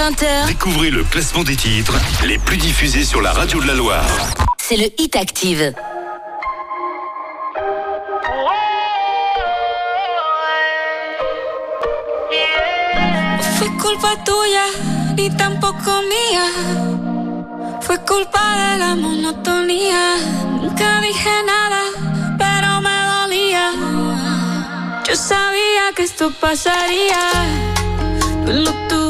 20h. Découvrez le classement des titres les plus diffusés sur la radio de la Loire. C'est le Hit Active. Fue culpa tuya, ni tampoco mía. Fue culpa de la monotonía. Nunca dije nada, pero me dolía. Yo sabía que esto pasaría. Lo tuve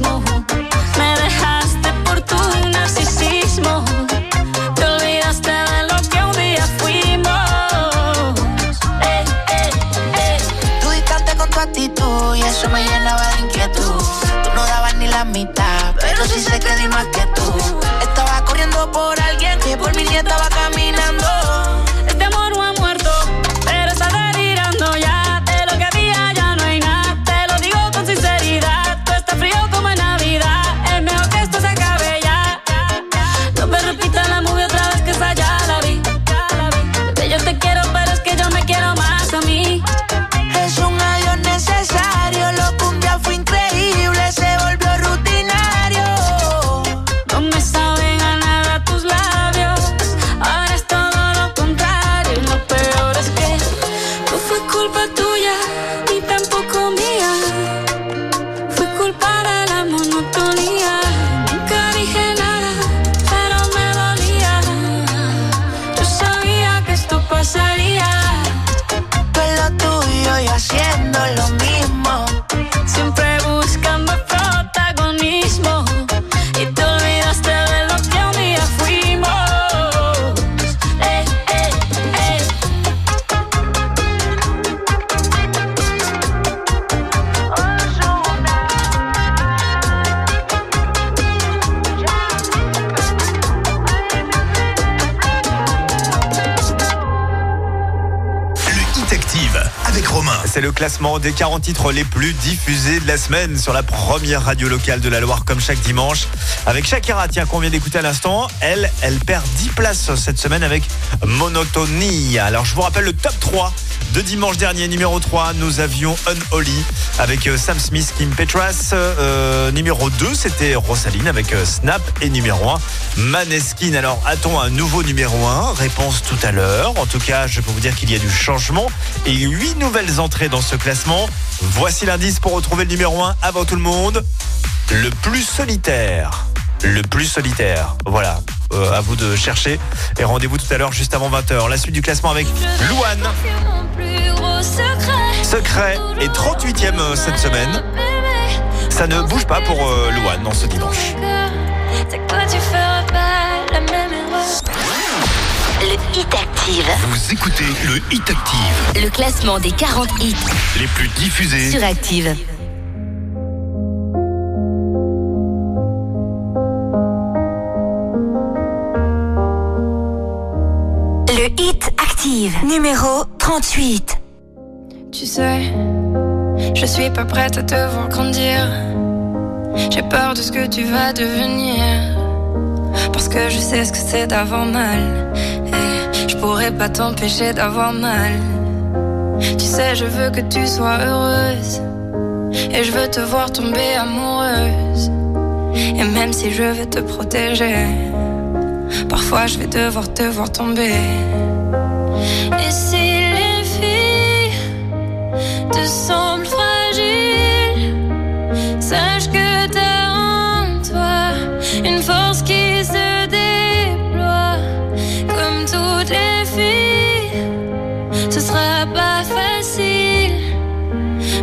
mismo. Me dejaste por tu narcisismo. Te olvidaste de lo que un día fuimos. Eh, eh, eh. Tú distante con tu actitud y eso me llenaba de inquietud. Tú no dabas ni la mitad, pero, pero si sí sé que des 40 titres les plus diffusés de la semaine sur la première radio locale de la Loire comme chaque dimanche. Avec Shakira, tiens, qu'on vient d'écouter à l'instant, elle, elle perd 10 places cette semaine avec Monotonie. Alors je vous rappelle le top 3 de dimanche dernier, numéro 3, nous avions Unholy avec euh, Sam Smith, Kim Petras. Euh, numéro 2, c'était Rosaline avec euh, Snap. Et numéro 1, Maneskin. Alors, a-t-on un nouveau numéro 1 Réponse tout à l'heure. En tout cas, je peux vous dire qu'il y a du changement et 8 nouvelles entrées dans ce classement. Voici l'indice pour retrouver le numéro 1 avant tout le monde. Le plus solitaire. Le plus solitaire. Voilà. Euh, à vous de chercher. Et rendez-vous tout à l'heure, juste avant 20h. La suite du classement avec Louane. Secret. Est 38e cette semaine. Ça ne bouge pas pour euh, Louane dans ce dimanche. Le Hit Active. Vous écoutez le Hit Active, Le classement des 40 hits les plus diffusés. sur Active. Le Hit Active, numéro 38. Tu sais, je suis pas prête à te voir grandir. J'ai peur de ce que tu vas devenir. Parce que je sais ce que c'est d'avoir mal. Pourrais pas t'empêcher d'avoir mal. Tu sais, je veux que tu sois heureuse. Et je veux te voir tomber amoureuse. Et même si je veux te protéger, parfois je vais devoir te voir tomber. Et si les filles te semblent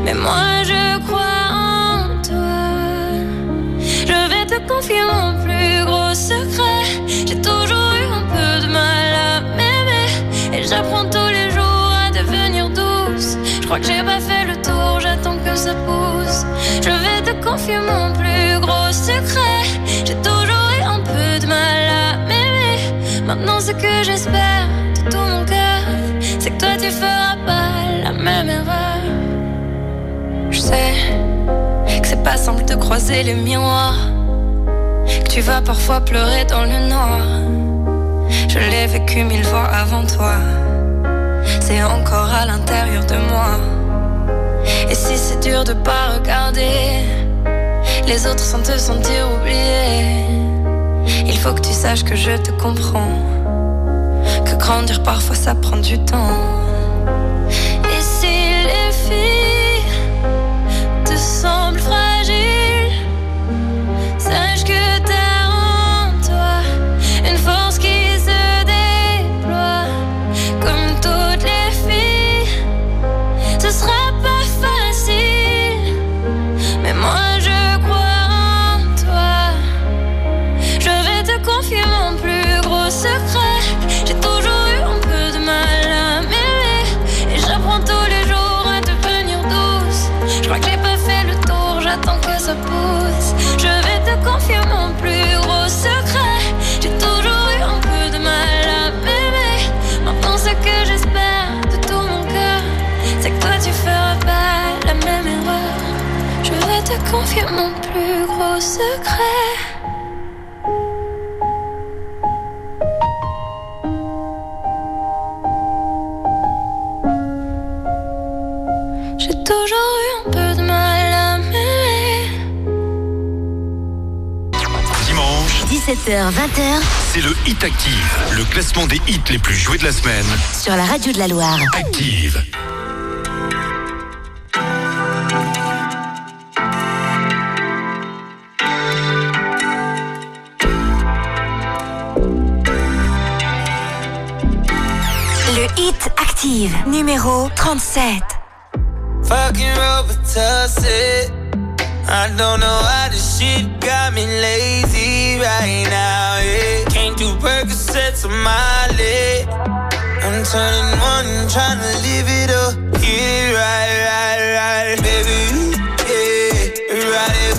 mais moi je crois en toi. Je vais te confier mon plus gros secret. J'ai toujours eu un peu de mal à m'aimer. Et j'apprends tous les jours à devenir douce. Je crois que j'ai pas fait le tour, j'attends que ça pousse. Je vais te confier mon plus gros secret. J'ai toujours eu un peu de mal à m'aimer. Maintenant, ce que j'espère de tout mon cœur, c'est que toi tu feras pas la même erreur. Pas simple de croiser les miroirs. Que tu vas parfois pleurer dans le noir. Je l'ai vécu mille fois avant toi. C'est encore à l'intérieur de moi. Et si c'est dur de pas regarder les autres sans te sentir oublié, il faut que tu saches que je te comprends. Que grandir parfois ça prend du temps. Mon plus gros secret. J'ai toujours eu un peu de mal à m'aimer. Dimanche, 17h, 20h c'est le Hit Active, le classement des hits les plus joués de la semaine. sur la radio de la Loire. Active. 37. Fucking Robitussin. I don't know why this shit got me lazy right now. Yeah. Can't do Percocets on my leg. I'm turning one, trying to live it up. Yeah, right, right, right, baby. Yeah, right,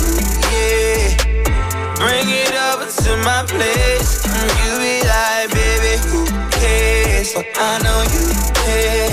yeah. Bring it over to my place. You be like, baby, who cares? I know you care.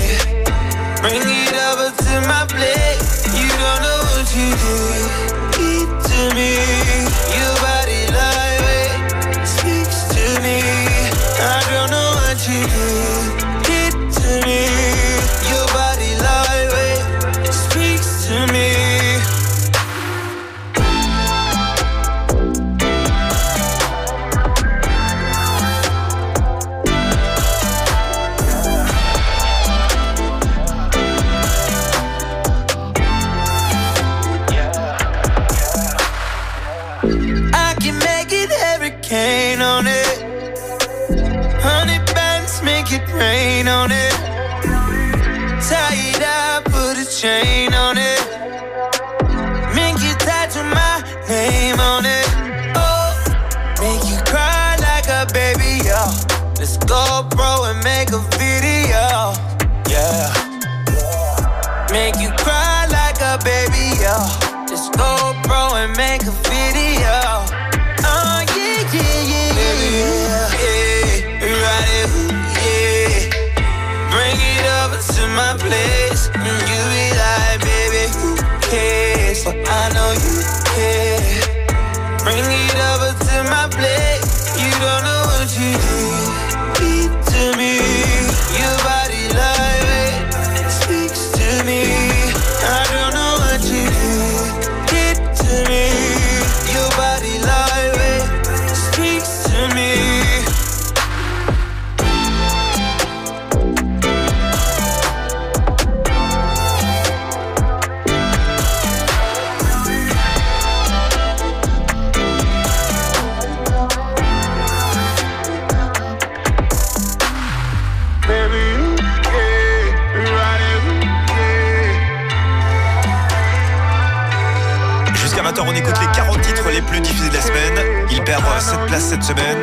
Semaine. Il perd 7 places cette semaine.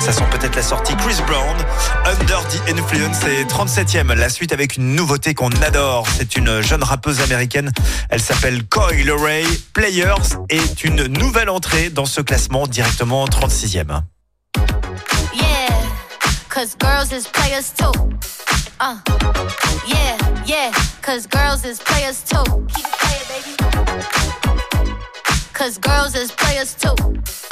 Ça sent peut-être la sortie Chris Brown, Under the Influence et 37e. La suite avec une nouveauté qu'on adore. C'est une jeune rappeuse américaine. Elle s'appelle Coy Ray. Players est une nouvelle entrée dans ce classement directement 36e. Yeah, cause girls is players too. Uh, yeah, yeah, cause girls is players too. Keep it playing, baby. Cause girls is players too.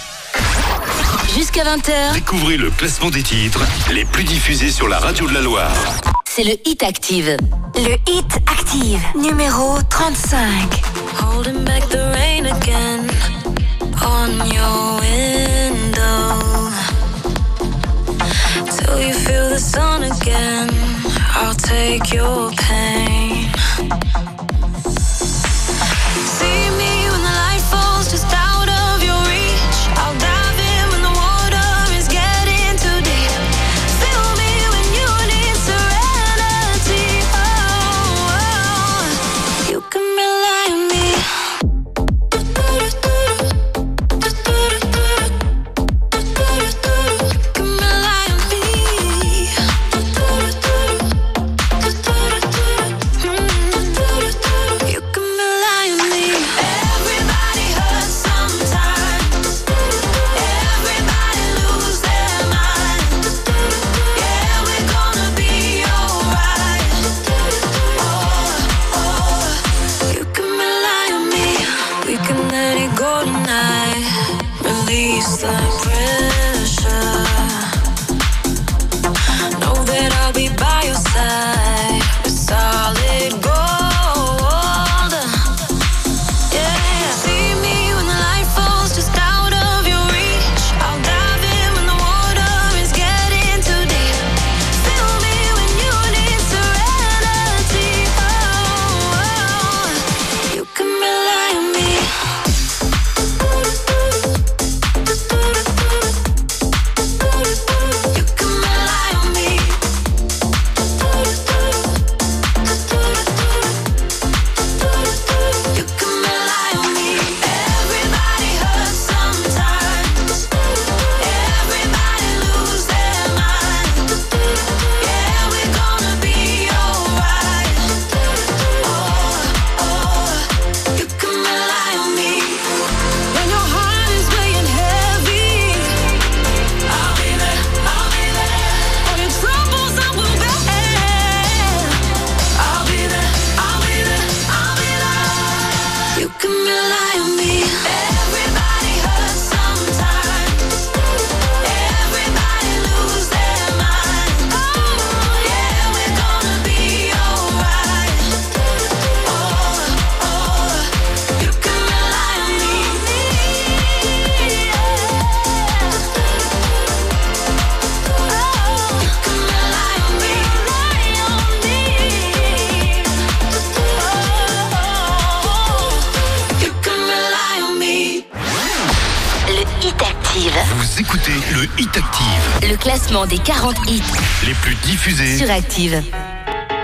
Jusqu'à 20h, Découvrez le classement des titres les plus diffusés sur la radio de la Loire. c'est le Hit Active. Le Hit Active, numéro 35. Holding back the rain again on your window. Till you feel the sun again. I'll take your pain. Active.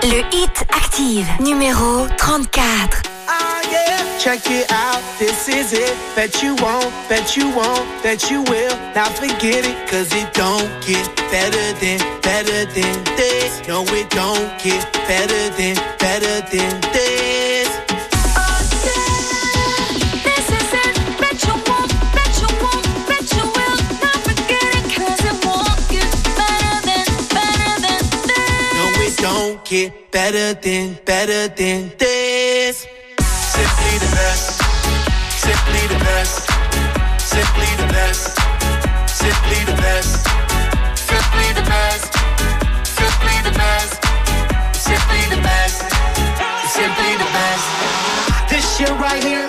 Le Hit Active, numéro 34. Ah yeah, check it out, this is it. Bet you won't, bet you won't, bet you will. Now forget it, cause it don't get better than, better than this. No, it don't get better than, better than this. Better than, better than this. Simply the best, simply the best, simply the best, simply the best, simply the best, simply the best, simply the best, simply the best. This shit right here,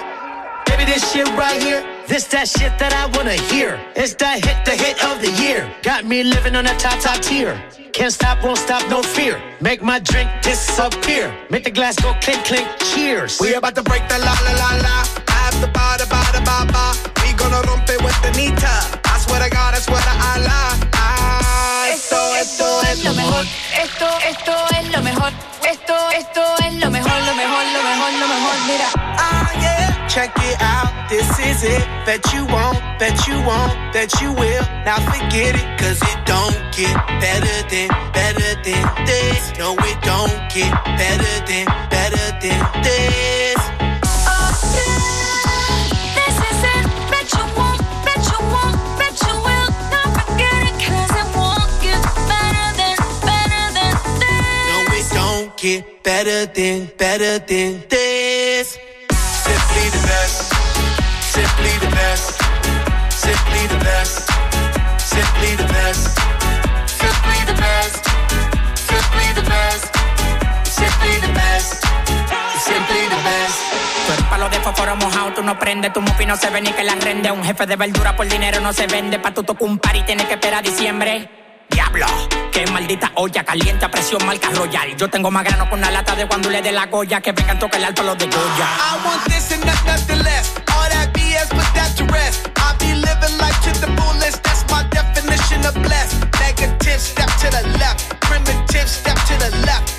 baby, this shit right here. This that shit that I wanna hear. It's that hit, the hit of the year. Got me living on a top, top tier. Can't stop, won't stop, no fear. Make my drink disappear. Make the glass go clink, clink, cheers. We about to break the la la la la. I have the ba da ba da ba ba. We gonna rompe with the nita. I swear to God, I swear to Allah. Ah, esto, esto es lo mejor. Esto, esto es lo mejor. Esto, esto es lo mejor, lo mejor, lo mejor, lo mejor. Mira. Ah, yeah, check it out. This is it. Bet you won't, bet you won't, bet you will. Now forget it, cause it don't get better than, better than this. No, it don't get better than, better than this. This is it. Bet you won't, bet you won't, Simply the best. Simply the best. Simply the best. Simply the best. Simply the best. Simply the best. Simply the best. Tú eres palo de fósforo mojado, tú no prendes, tu mufi no se ve ni que la rende. Un jefe de verdura por dinero no se vende. Pa' tu toco un par y tienes que esperar diciembre. Diablo, qué maldita olla caliente a presión marca royal. Yo tengo más grano con una lata de cuando le de la goya que vengan toca el alto a los de Goya. I want this and nothing less. BS, put that to rest. I be living life to the fullest. That's my definition of blessed. Negative, step to the left. Primitive, step to the left.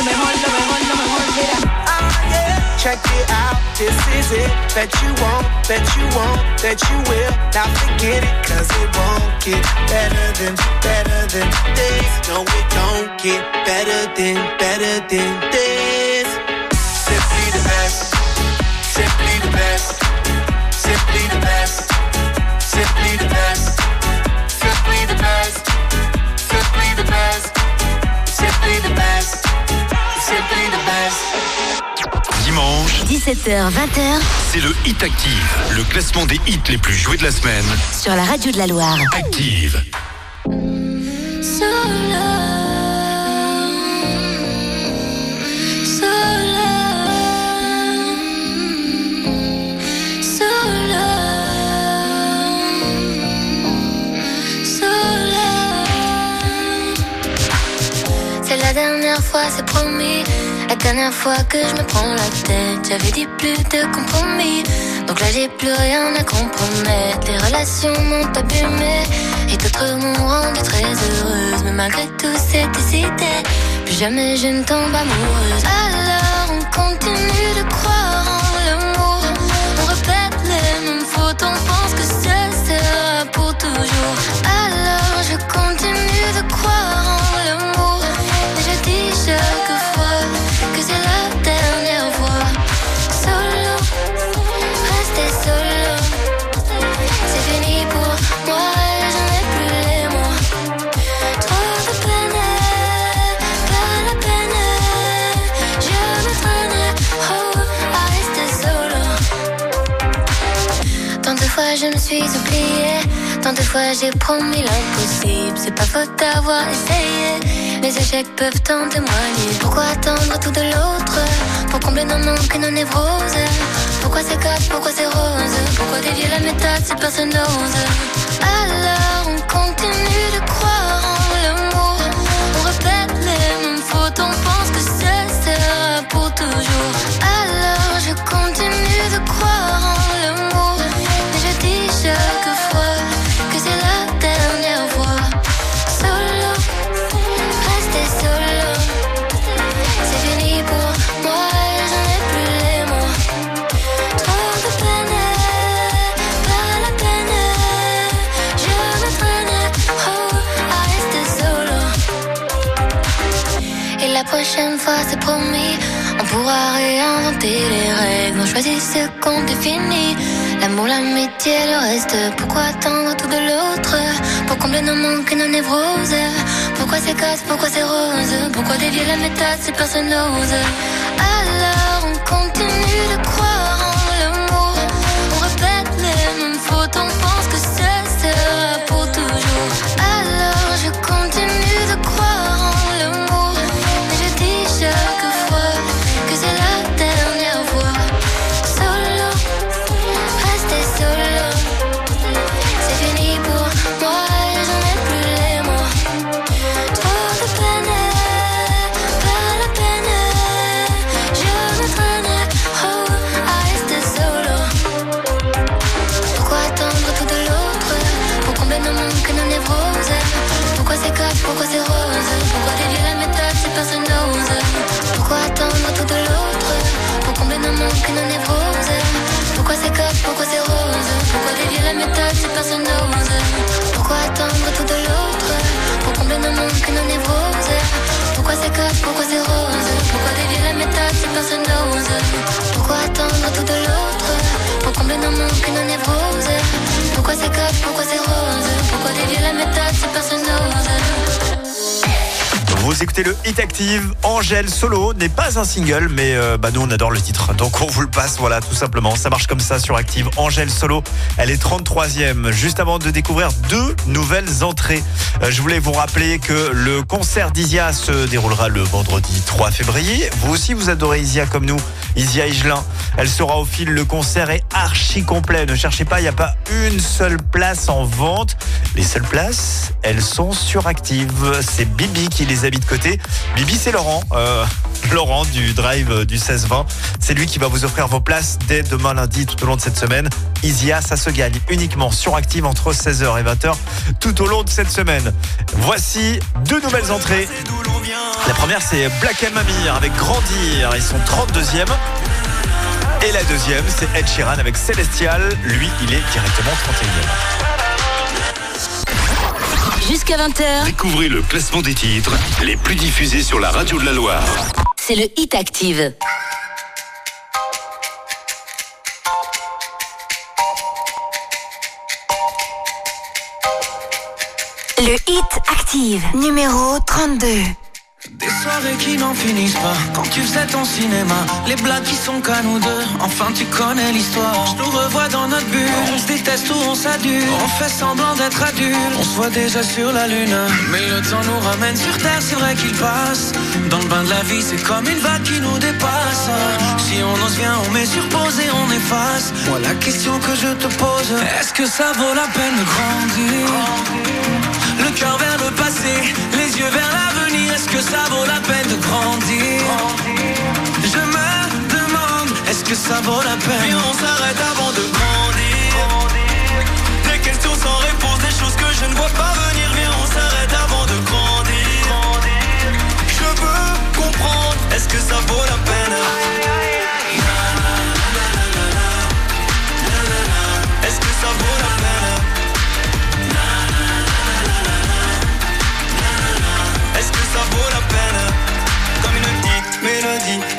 Check it out, this is it. Bet you won't, bet you won't, bet you will. Now forget it, cause it won't get better than, better than this. No, it don't get better than, better than this. Dimanche, 17h, 20h c'est le Hit Active, le classement des hits les plus joués de la semaine. sur la radio de la Loire. Active. C'est la dernière fois, c'est promis. La dernière fois que je me prends la tête, j'avais dit plus de compromis. Donc là, j'ai plus rien à compromettre. Les relations m'ont abîmée et d'autres m'ont rendue très heureuse. Mais malgré tout, c'est décidé. Plus jamais je ne tombe amoureuse. Alors, on continue de croire en l'amour. On répète les mêmes fautes, on pense fois je me suis oubliée, tant de fois j'ai promis l'impossible. C'est pas faute d'avoir essayé, mes échecs peuvent en témoigner. Pourquoi attendre tout de l'autre? Pour combler nos manques et nos névroses Pourquoi c'est casse, pourquoi c'est rose? Pourquoi dévier la méthode si personne n'ose? Alors on continue de croire en l'amour. On répète les mêmes fautes, on pense que ce sera pour toujours. On pourra réinventer les règles. On choisit ce qu'on définit. L'amour, l'amitié, le reste. Pourquoi attendre tout de l'autre? Pour combler nos manques et nos névroses? Pourquoi c'est casse, pourquoi c'est rose Pourquoi dévier la méthode si personne n'ose? Alors on continue de croire en l'amour. On répète les mêmes fautes, on pense Pourquoi attendre tout de l'autre? Pour combler nos manques nos névroses. Pourquoi c'est que, pourquoi c'est rose? Pourquoi dévier la méthode si personne n'ose? Pourquoi attendre tout de l'autre? Pour combler nos manques une névrose Pourquoi c'est que, pourquoi c'est rose? Pourquoi dévier la méthode si personne n'ose? Vous écoutez le Hit Active. Angèle Solo n'est pas un single, mais euh, bah nous on adore le titre. Donc on vous le passe, voilà, tout simplement. Ça marche comme ça sur Active. Angèle Solo, elle est 33e. Juste avant de découvrir deux nouvelles entrées, euh, je voulais vous rappeler que le concert d'Isia se déroulera le vendredi 3 février. Vous aussi, vous adorez Isia comme nous. Isia Higelin. Elle sera au fil. Le concert archi complet. Ne cherchez pas, il n'y a pas une seule place en vente. Les seules places, elles sont sur Active. C'est Bibi qui les a mis de côté. Bibi, c'est Laurent. Euh, Laurent du Drive euh, du 16-20. C'est lui qui va vous offrir vos places dès demain lundi tout au long de cette semaine. Isia, ça se gagne uniquement sur Active entre 16h et 20h tout au long de cette semaine. Voici deux nouvelles entrées. La première, c'est Black M Amir avec Grandir. Ils sont 32e. Et la deuxième, c'est Ed Sheeran avec Celestial. Lui, il est directement 31e. Jusqu'à 20h, Découvrez le classement des titres les plus diffusés sur la radio de la Loire. c'est le Hit Active. Le Hit Active, numéro 32. Des soirées qui n'en finissent pas. Quand tu faisais ton cinéma Les blagues qui sont qu'à nous deux. Enfin tu connais l'histoire. Je nous revois dans notre bulle. On se déteste ou on s'adule. On fait semblant d'être adultes. On se voit déjà sur la lune. Mais le temps nous ramène sur terre C'est vrai qu'il passe. Dans le bain de la vie c'est comme une vague qui nous dépasse. Si on ose vient on met sur pause et on efface. Moi la question que je te pose Est-ce que ça vaut la peine de grandir? Le cœur vers le passé, les yeux vers l'avenir, est-ce que ça vaut la peine de grandir? Je me demande, est-ce que ça vaut la peine? Viens, on s'arrête avant de grandir. Des questions sans réponse, des choses que je ne vois pas venir. Viens, on s'arrête avant de grandir. Je veux comprendre, est-ce que ça vaut la peine?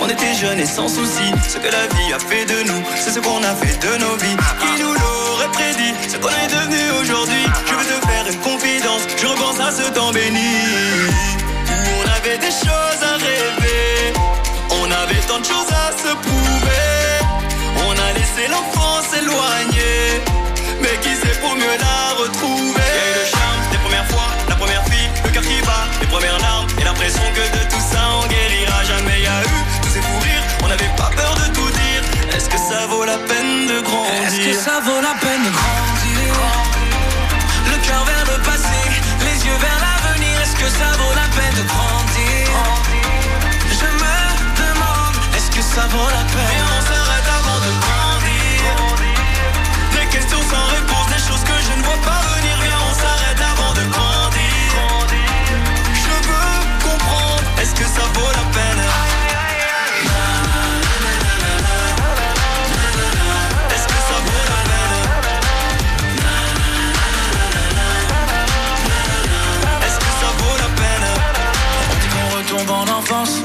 On était jeunes et sans souci Ce que la vie a fait de nous C'est ce qu'on a fait de nos vies. Qui nous l'aurait prédit? Ce qu'on est devenu aujourd'hui. Je veux te faire une confidence. Je repense à ce temps béni. Où on avait des choses à rêver. On avait tant de choses à se prouver. On a laissé l'enfance s'éloigner. Mais qui sait pour mieux la ça vaut la peine de grandir. Le cœur vers le passé Les yeux vers l'avenir. Est-ce que ça vaut la peine de grandir? Je me demande Est-ce que ça vaut la peine?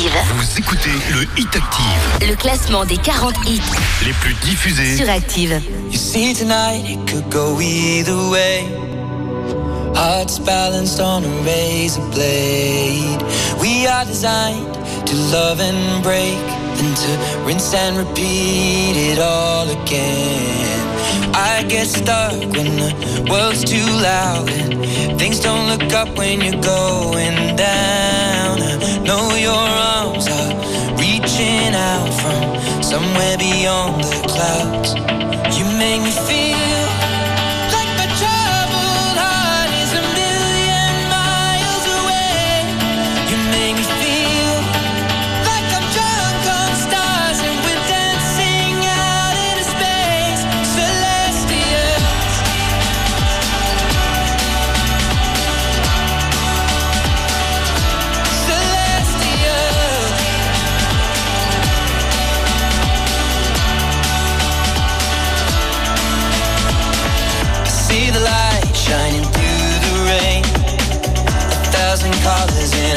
Active, Vous écoutez le Hit Active, le classement des 40 hits les plus diffusés sur Active. You see tonight it could go either way. Hearts balanced on a razor blade. We are designed to love and break, then to rinse and repeat it all again. I get stuck when the world's too loud and things don't look up when you're going down. I know your arms are reaching out from somewhere beyond the clouds. You make me feel.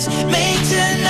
let's make tonight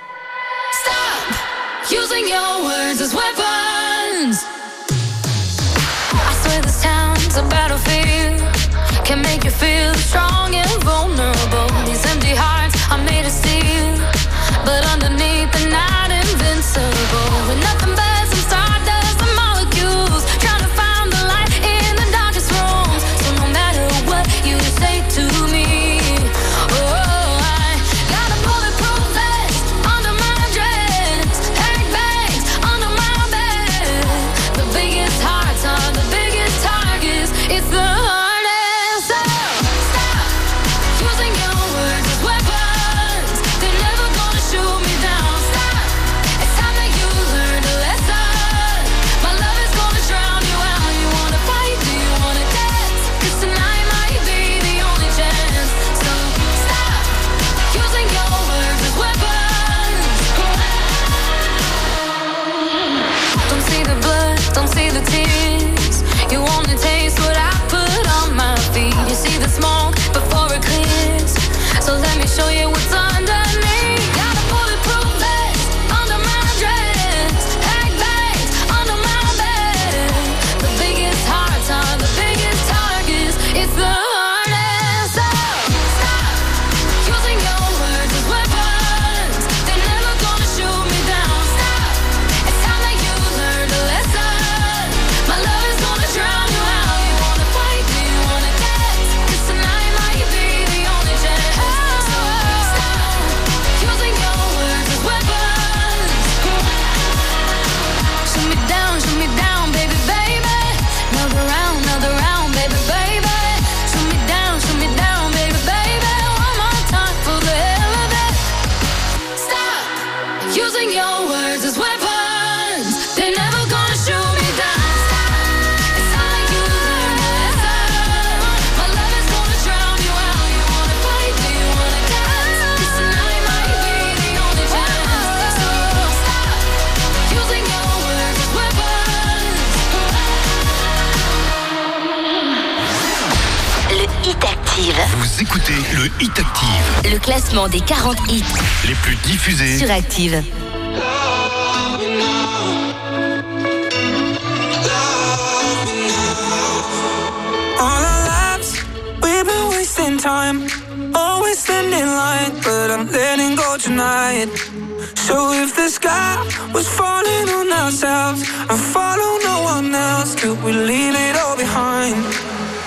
Des 40 hits les plus diffusés. sur Active. All our lives, we've been wasting time. Always standing line, but I'm letting go tonight. So if the sky was falling on ourselves and follow no one else, could we leave it all behind?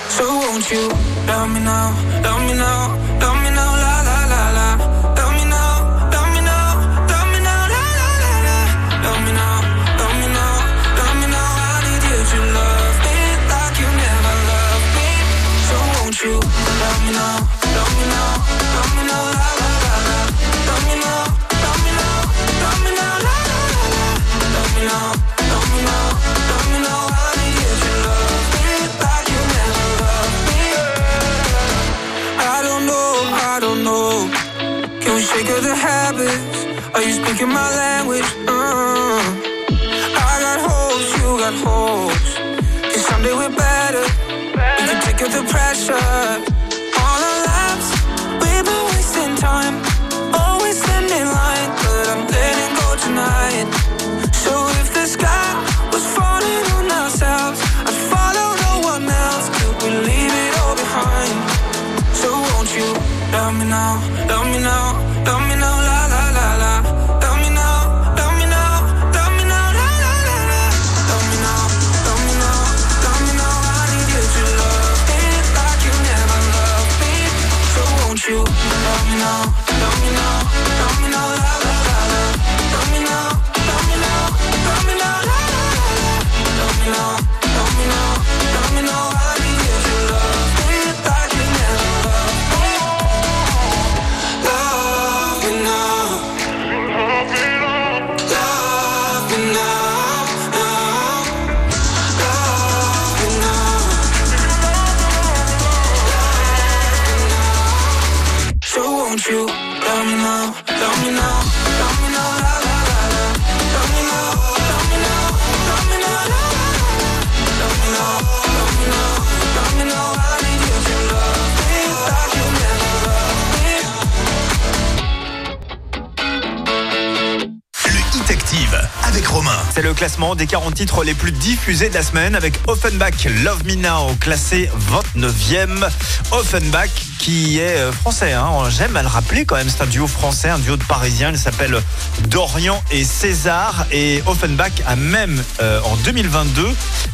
So won't you love me now, des 40 titres les plus diffusés de la semaine avec Offenbach Love Me Now classé 29e. Offenbach qui est euh, français, hein. j'aime à le rappeler quand même, c'est un duo français, un duo de parisiens, il s'appelle Dorian et César et Offenbach a même euh, en 2022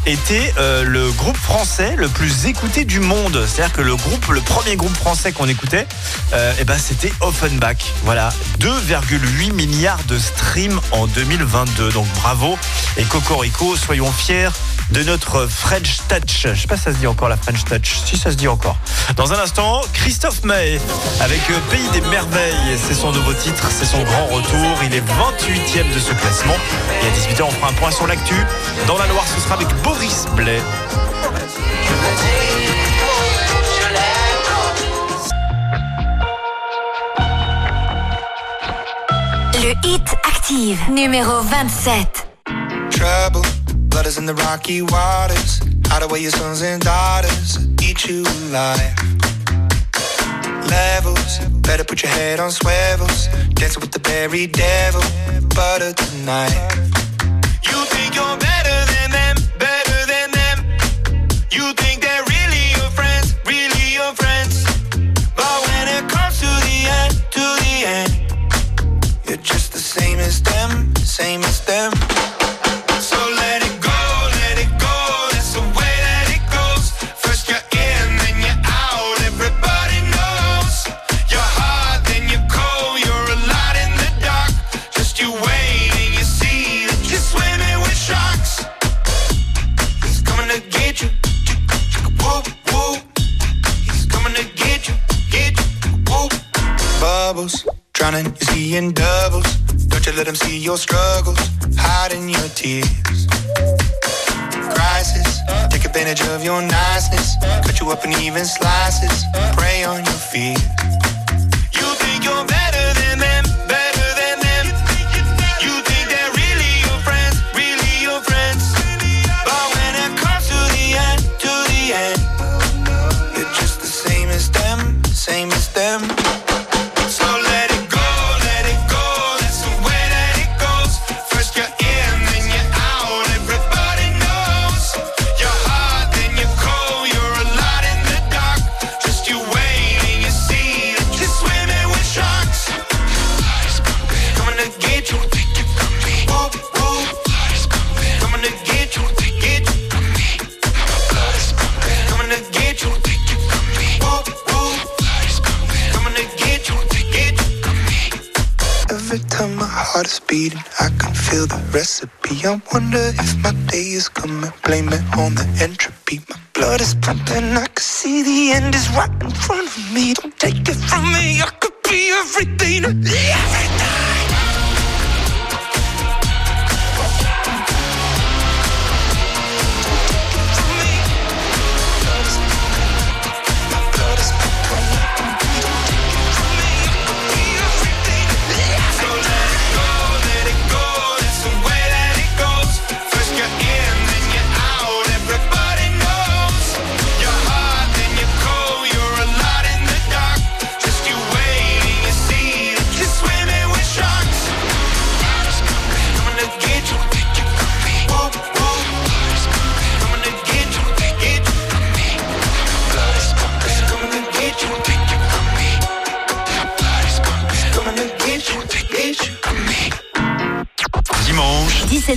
été euh, le groupe français le plus écouté du monde. C'est-à-dire que le groupe, le premier groupe français qu'on écoutait, euh, eh ben c'était Offenbach. Voilà, 2,8 milliards de streams en 2022. Donc bravo et Cocorico, soyons fiers de notre French Touch. Je sais pas si ça se dit encore la French Touch. Si ça se dit encore. Dans un instant, Christophe Maé avec euh, Pays des Merveilles. C'est son nouveau titre, c'est son grand retour. Il est 28e de ce classement. Et à 18h, on fera un point sur l'actu. Dans la Loire, ce sera avec Boris Blais. Le Hit Active, numéro 27. trouble. Blood is in the rocky waters. Hide away your sons and daughters. Eat you alive. Levels. Better put your head on swivels. Dancing with the very devil. Butter tonight. Same as them. So let it go, let it go. That's the way that it goes. First you're in, then you're out. Everybody knows. You're hot, then you're cold. You're a in the dark. Just you wait and you see that you're swimming with sharks. He's coming to get you. He's coming to get you, get you. Bubbles, drowning, doubles let them see your struggles, hiding your tears. Crisis, take advantage of your niceness, cut you up in even slices, prey on your fear. You think you're I can feel the recipe. I wonder if my day is coming, blame it on the entropy. My blood is pumping, I can see the end is right in front of me. Don't take it from me, I could be everything, everything.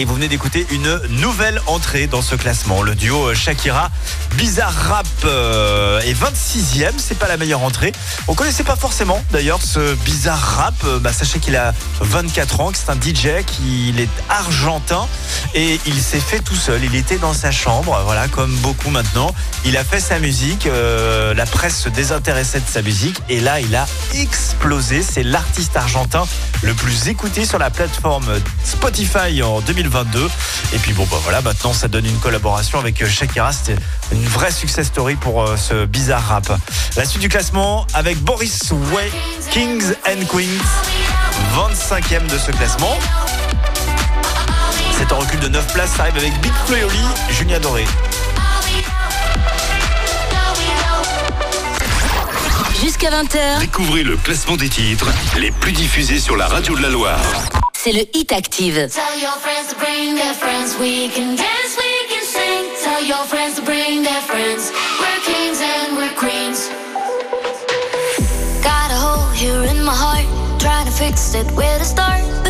Et vous venez d'écouter une nouvelle entrée dans ce classement. Le duo Shakira Bizarre Rap euh, est 26e. C'est pas la meilleure entrée. On connaissait pas forcément d'ailleurs ce Bizarre Rap. Euh, Bah, sachez qu'il a 24 ans, que c'est un DJ, qu'il est argentin et il s'est fait tout seul. Il était dans sa chambre, voilà, comme beaucoup maintenant. Il a fait sa musique. euh, la presse se désintéressait de sa musique et là, il a explosé. C'est l'artiste argentin le plus écouté sur la plateforme Spotify en 2022. Et puis bon, bah voilà, maintenant ça donne une collaboration avec euh, Shakira. Une vraie success story pour euh, ce bizarre rap. La suite du classement avec Boris Way, Kings and Queens, 25e de ce classement. C'est en recul de 9 places, ça arrive avec Big Flo Julien Doré. Jusqu'à 20h, Découvrez le classement des titres les plus diffusés sur la radio de la Loire. c'est le Hit Active. Tell your friends to bring their friends. We can dance, we your friends to bring their friends. We're kings and we're queens. Got a hole here in my heart. Trying to fix it where to start.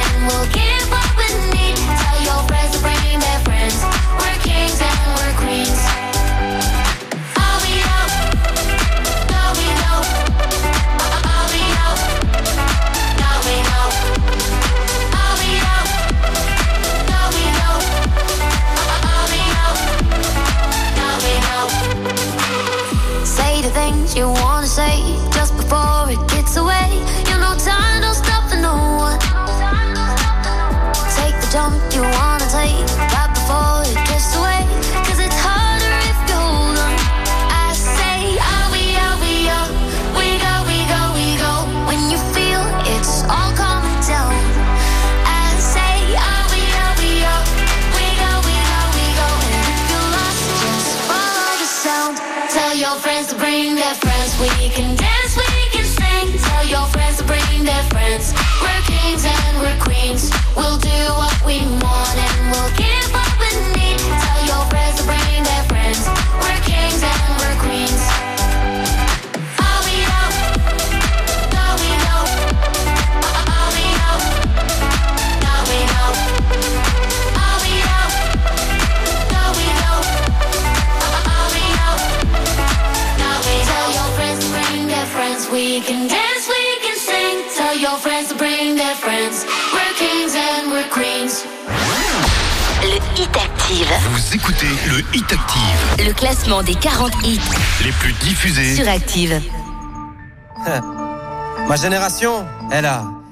Active, Vous écoutez le Hit Active, le classement des 40 hits. Les plus diffusés. Sur Active. Ma génération, elle a,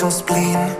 Génération spleen,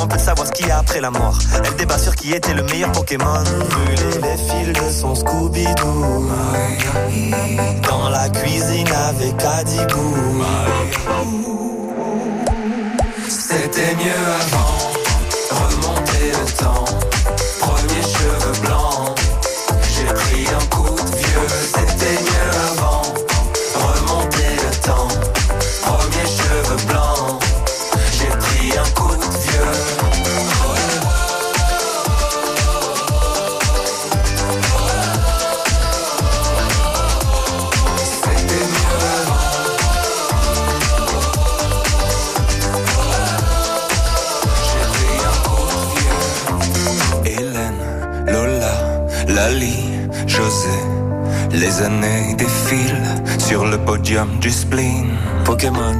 Un peu savoir ce qu'il y a après la mort. Elle débat sur qui était le meilleur Pokémon. Brûler les fils de son Scooby-Doo. Dans la cuisine avec Adibou. C'était mieux avant, Les années défilent sur le podium du spleen. Pokémon,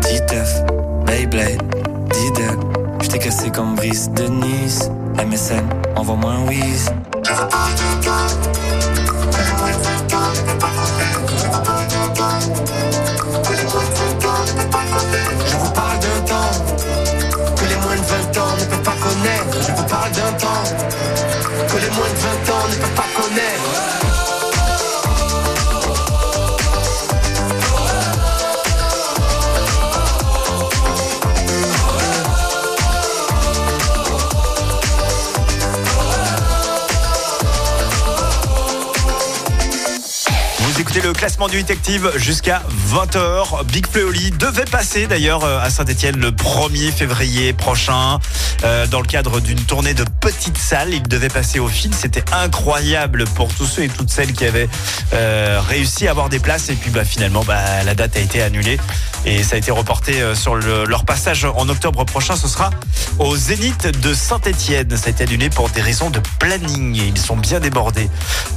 Titeuf, Beyblade, Diddle. Je t'ai cassé comme Brice de Nice. MSN, envoie-moi un whiz. Classement du Hit Active jusqu'à 20h. Big Fleoli devait passer d'ailleurs euh, à Saint-Etienne le 1er février prochain euh, dans le cadre d'une tournée de petites salles. Il devait passer au fil. C'était incroyable pour tous ceux et toutes celles qui avaient euh, réussi à avoir des places. Et puis bah, finalement, bah, la date a été annulée et ça a été reporté euh, sur le- leur passage en octobre prochain. Ce sera au Zénith de Saint-Etienne. Ça a été annulé pour des raisons de planning ils sont bien débordés.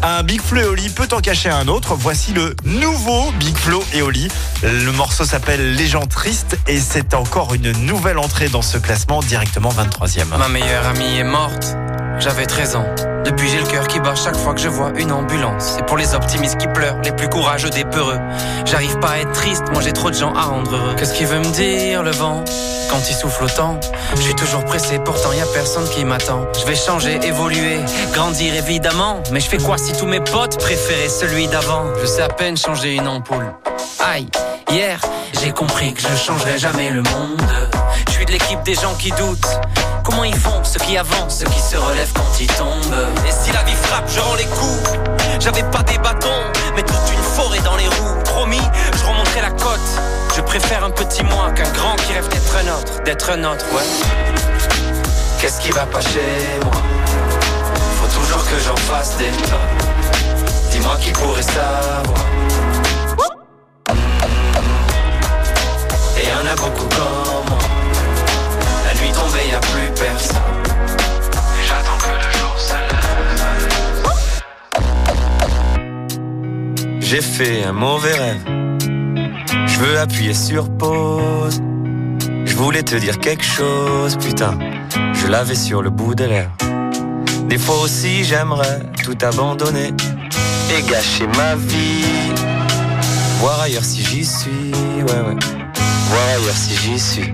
Un Big Flo et peut en cacher un autre. Voici le nouveau Big Flo et. Le morceau s'appelle Les gens tristes et c'est encore une nouvelle entrée dans ce classement directement 23e. Ma meilleure amie est morte, j'avais 13 ans. Depuis j'ai le cœur qui bat chaque fois que je vois une ambulance. C'est pour les optimistes qui pleurent, les plus courageux des peureux. J'arrive pas à être triste, moi j'ai trop de gens à rendre heureux. Qu'est-ce qu'il veut me dire le vent? Quand il souffle autant Je toujours pressé, pourtant y a personne qui m'attend. Je vais changer, évoluer, grandir évidemment. Mais je fais quoi si tous mes potes préféraient celui d'avant? Je sais à peine changer une ampoule. Aïe, hier j'ai compris que je changerai jamais le monde. L'équipe des gens qui doutent. Comment ils font ceux qui avancent, ceux qui se relèvent quand ils tombent. Et si la vie frappe, je rends les coups. J'avais pas des bâtons, mais toute une forêt dans les roues. Promis, je remonterai la côte. Je préfère un petit moi qu'un grand qui rêve d'être un autre D'être un autre, ouais. Qu'est-ce qui va pas chez moi? Faut toujours que j'en fasse des tas. Dis-moi qui pourrait savoir. Et y'en a beaucoup comme moi Plus personne j'attends que le jour J'ai fait un mauvais rêve. Je veux appuyer sur pause. Je voulais te dire quelque chose, putain. Je l'avais sur le bout des lèvres. Des fois aussi, j'aimerais tout abandonner et gâcher ma vie. Voir ailleurs si j'y suis, ouais, ouais. Voir ailleurs si j'y suis.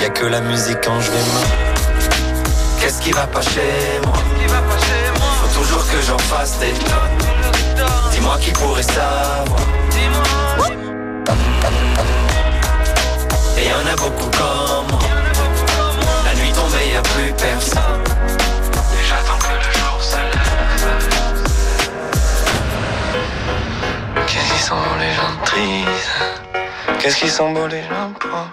Y a que la musique quand je vais mal. Qu'est-ce qui va pas chez moi? Faut toujours que j'en fasse des Dis-moi qui pourrait savoir. Et y en a beaucoup comme moi. La nuit tombée, y a plus personne. Et j'attends que le jour se lève. Qu'est-ce qu'ils sont les gens tristes? Qu'est-ce qu'ils sont beaux les gens pauvres?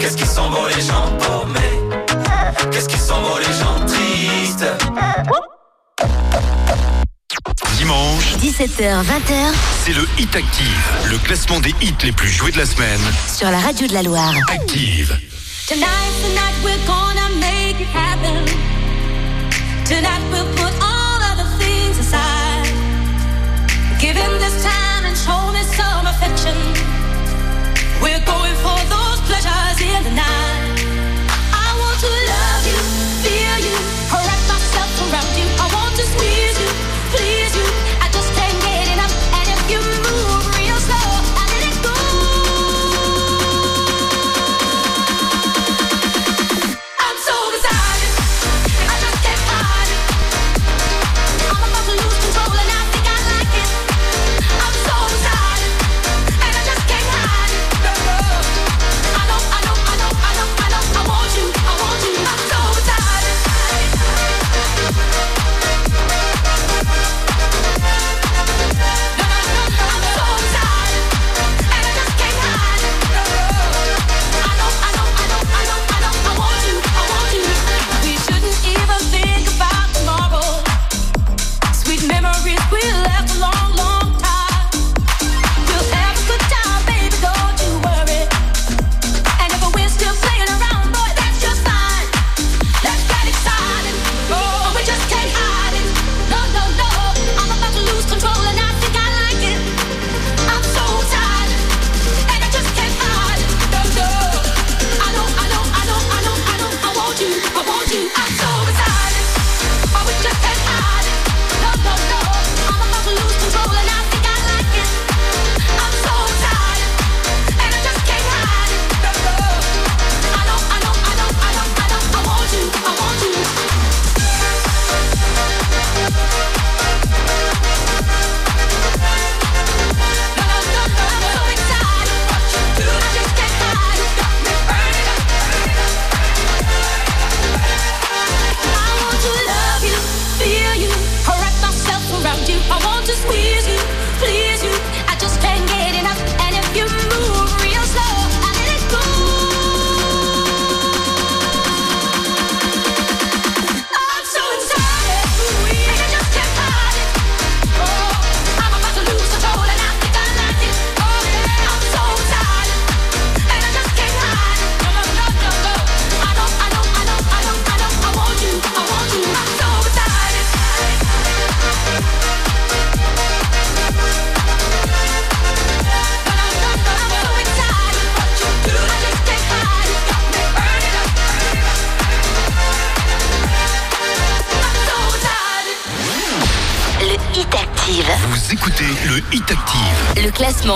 Qu'est-ce qu'ils sont beaux les gens paumés? Qu'est-ce qu'ils sont beaux les gens tristes? Dimanche, 17h, 20h c'est le Hit Active, le classement des hits les plus joués de la semaine. sur la radio de la Loire. Active. Tonight, tonight we're gonna make it happen. Tonight we'll put all other things aside. Give him this time and show me some affection. We're going for the night.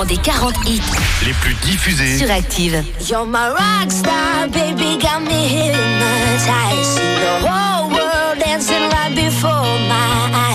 Classement des 40 hits les plus diffusés. sur Active. You're my rock star, baby, got me hypnotized. See the whole world dancing right before my eyes.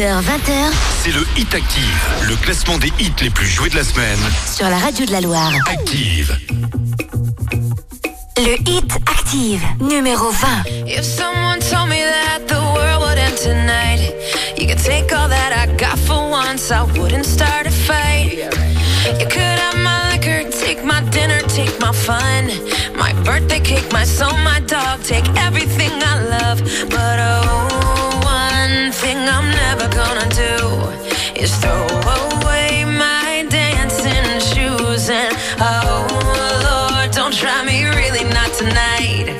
18h, 20h. C'est le Hit Active, le classement des hits les plus joués de la semaine. Sur la radio de la Loire. Active. Le Hit Active, numéro 20. If someone told me that the world would end tonight, you could take all that I got for once, I wouldn't start a fight. You could have my liquor, take my dinner, take my fun, my birthday cake, my soul, my dog, take everything I love, but oh. one thing I'm never gonna do is throw away my dancing shoes. And oh Lord, don't try me really not tonight.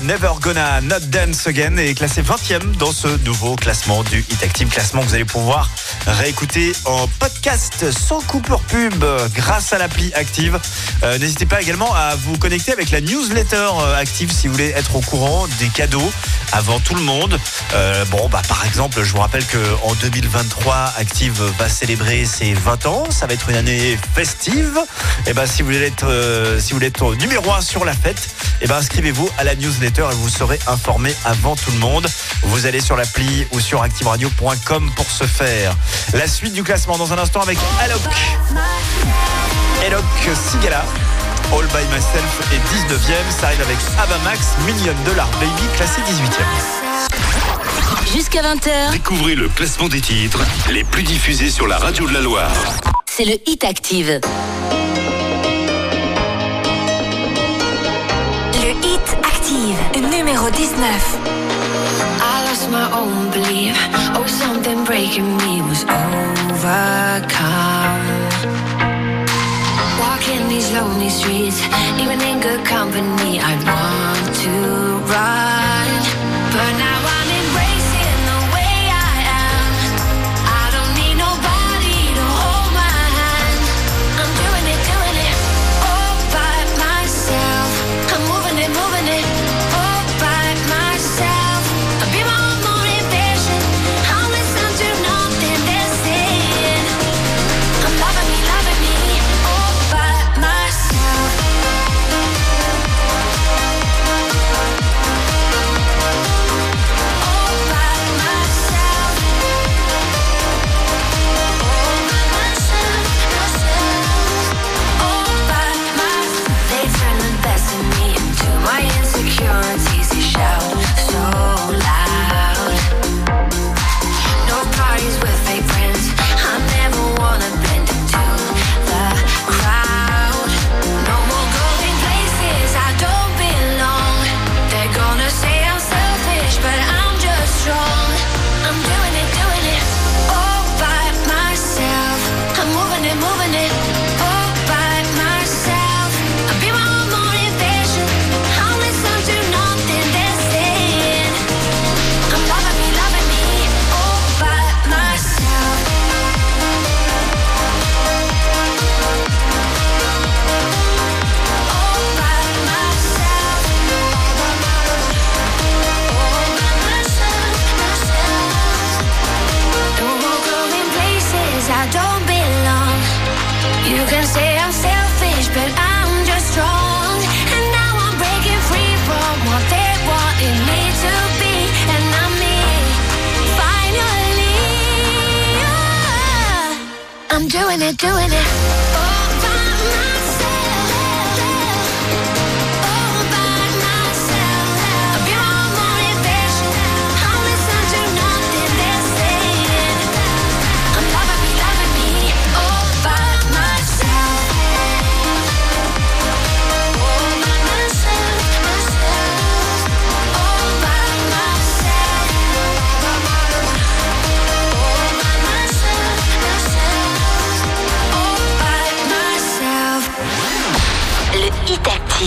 Never Gonna Not Dance Again est classé 20e dans ce nouveau classement du Hit Active. Classement que vous allez pouvoir réécouter en podcast sans coupure pub grâce à l'appli Active. Euh, N'hésitez pas également à vous connecter avec la newsletter euh, Active si vous voulez être au courant des cadeaux avant tout le monde. Euh, bon, bah, par exemple, je vous rappelle qu'en 2023, Active va célébrer ses 20 ans. Ça va être une année festive. Et ben, si vous voulez être, euh, si vous voulez être numéro 1 sur la fête, et ben, inscrivez-vous à la newsletter et vous serez informé avant tout le monde. Vous allez sur l'appli ou sur activeradio.com pour ce faire. La suite du classement dans un instant avec Alok. Alok Sigala. All by myself est 19e. Ça arrive avec Avamax, Million Dollar Baby, classé 18e. Jusqu'à 20h, Découvrez le classement des titres les plus diffusés sur la radio de la Loire. c'est le Hit Active. Le Hit Active, numéro 19. I lost my own belief. Oh, something breaking me was overcome. Lonely streets, even in good company, I want to run. Yeah. I'm doing it,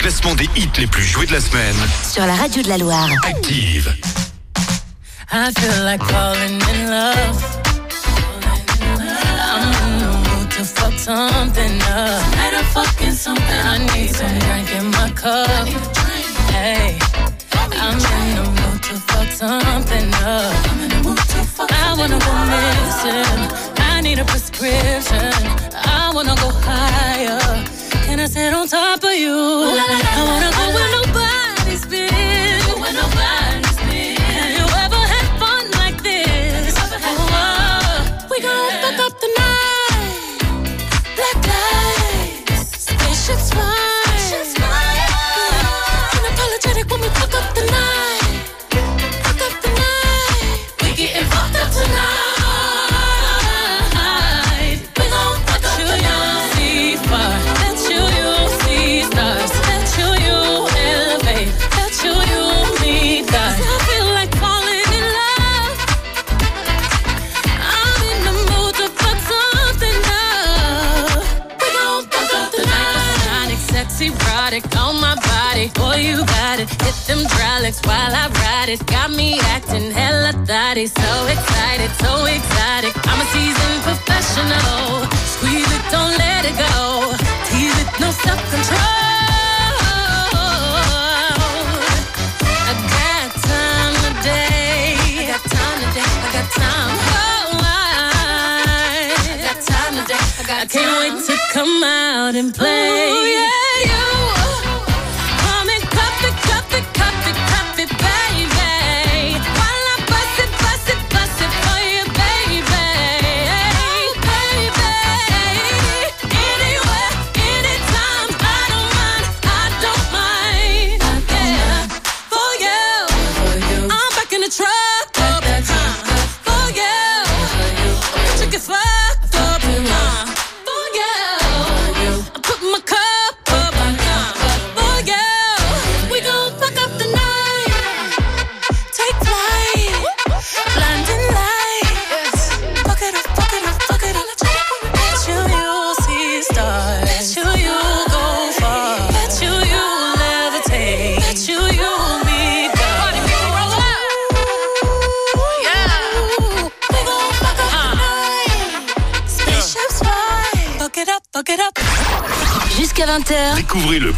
Classement des hits les plus joués de la semaine. sur la radio de la Loire. Active. I feel like falling in love. I'm in the mood to fuck something up. Tonight I'm fucking something. I need some drink in my cup. Hey, I'm in the mood to fuck something up. I'm in the mood to fuck I wanna go missing. I need a prescription. I wanna go higher. Can I sit on top you? I wanna go where nobody's out and play.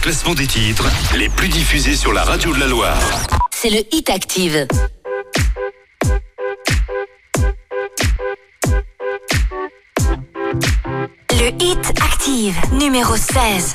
Classement des titres les plus diffusés sur la radio de la Loire. c'est le Hit Active. Le Hit Active, numéro 16.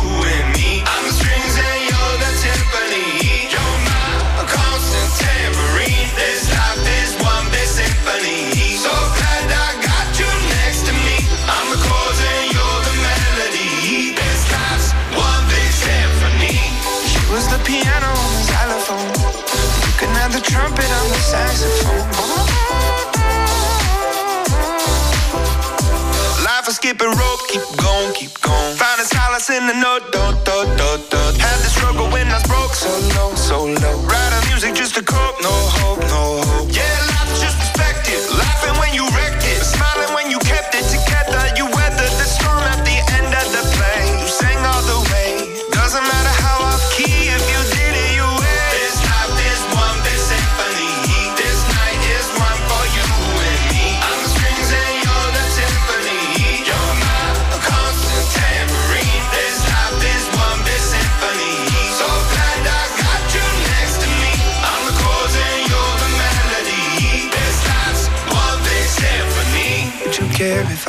Is skipping rope, keep going, keep going. Found a solace in the note, do, do, do, do.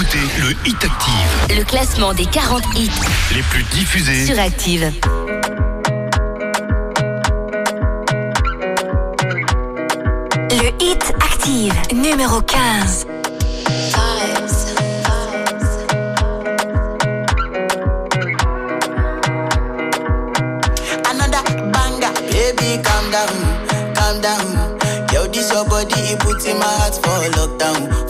écoutez le Hit Active. Le classement des 40 hits les plus diffusés sur Active. Le Hit Active, numéro 15. Another banger, baby, calm down, calm down. Yo, this your body, it puts in my heart for lockdown.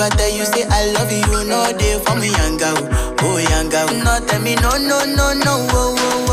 never tell you say I love you, no day for me, young girl. Oh, young girl. not tell me no, no, no, no, oh, oh.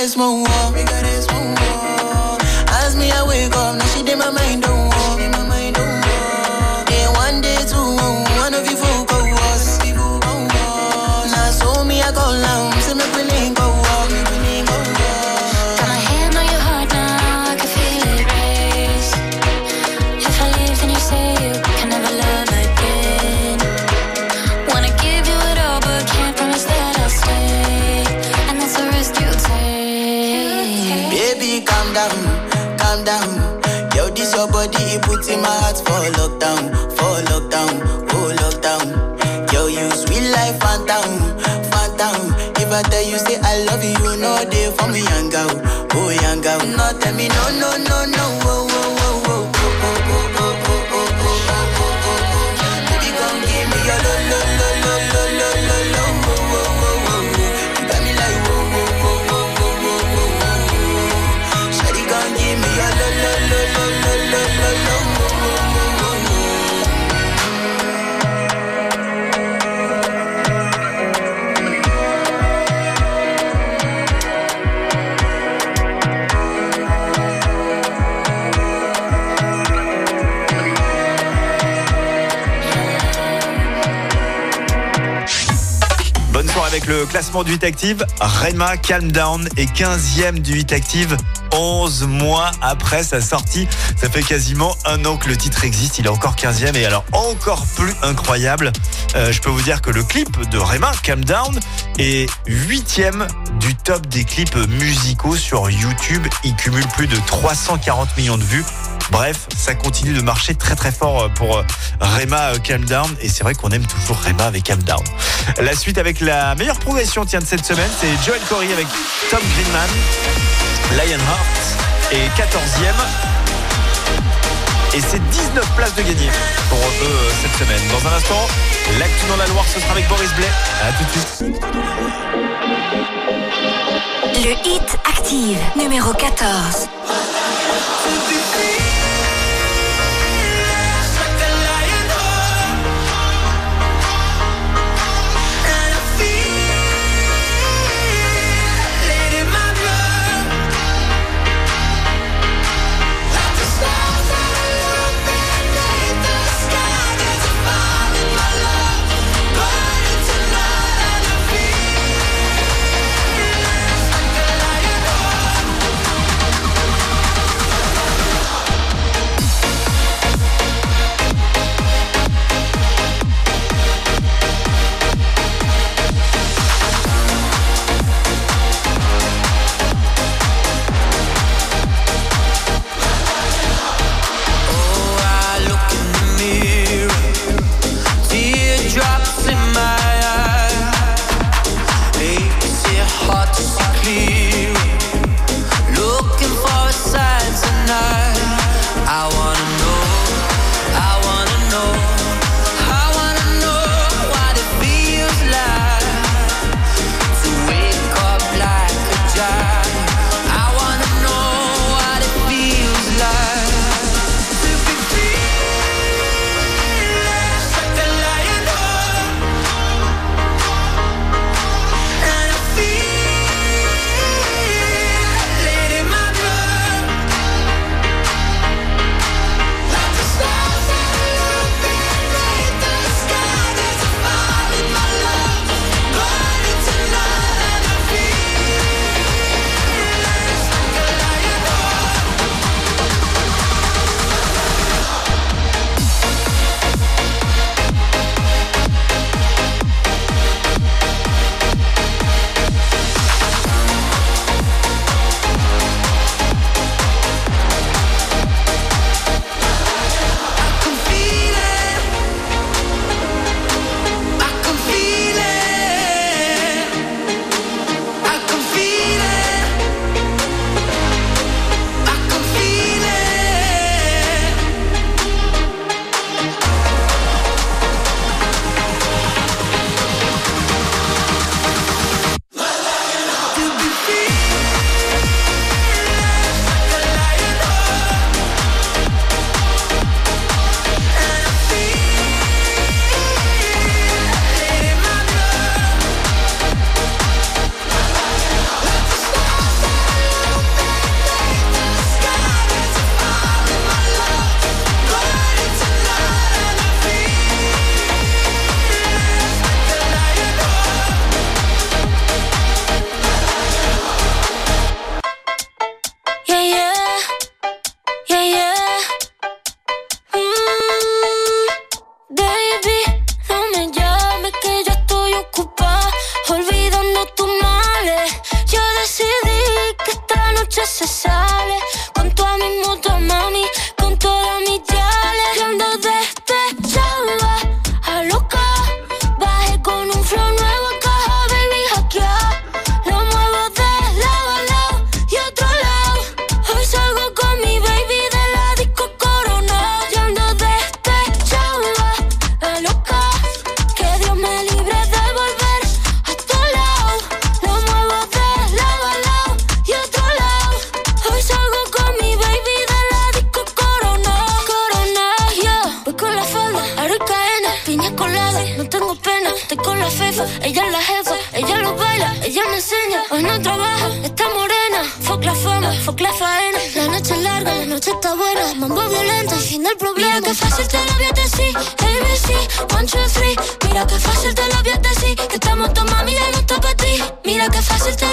mesmo gone. And not me no, no, no, no. le classement du 8 Active. Rema Calm Down est 15e du 8 Active. 11 mois après sa sortie. Ça fait quasiment un an que le titre existe. Il est encore 15e et alors encore plus incroyable. Euh, je peux vous dire que le clip de Rema, Calm Down, est 8e du top des clips musicaux sur YouTube. Il cumule plus de 340 millions de vues. Bref, ça continue de marcher très très fort euh, pour euh, Rema euh, Calm Down. Et c'est vrai qu'on aime toujours Rema avec Calm Down. La suite avec la meilleure progression tient de cette semaine, c'est Joel Corey avec Tom Greenman, Lionheart et 14e et c'est 19 places de gagner pour eux cette semaine. Dans un instant, l'actu dans la Loire, ce sera avec Boris Blais. À tout de suite. Le hit active numéro 14. Mira qué fácil te lo voy a decir. Que estamos tomando mami no está para ti. Mira qué fácil te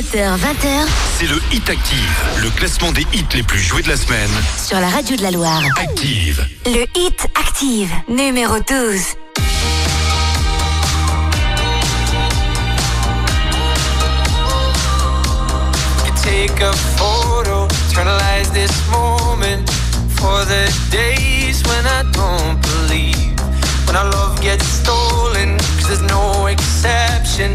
17h, 20h C'est le Hit Active, le classement des hits les plus joués de la semaine. sur la radio de la Loire. Active. Le Hit Active, numéro 12. You take a photo, eternalize this moment for the days when I don't believe. When our love gets stolen, cause there's no exception.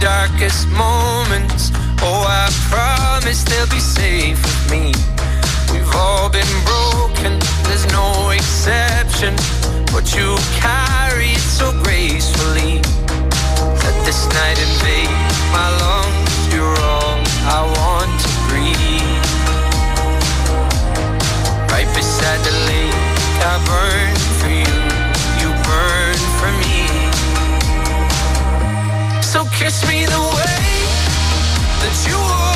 darkest moments. Oh, I promise they'll be safe with me. We've all been broken, there's no exception. But you carry it so gracefully. Let this night invade my lungs. You're all I want to breathe. Right beside the lake, I burn for you, you burn for me. So kiss me the way that you would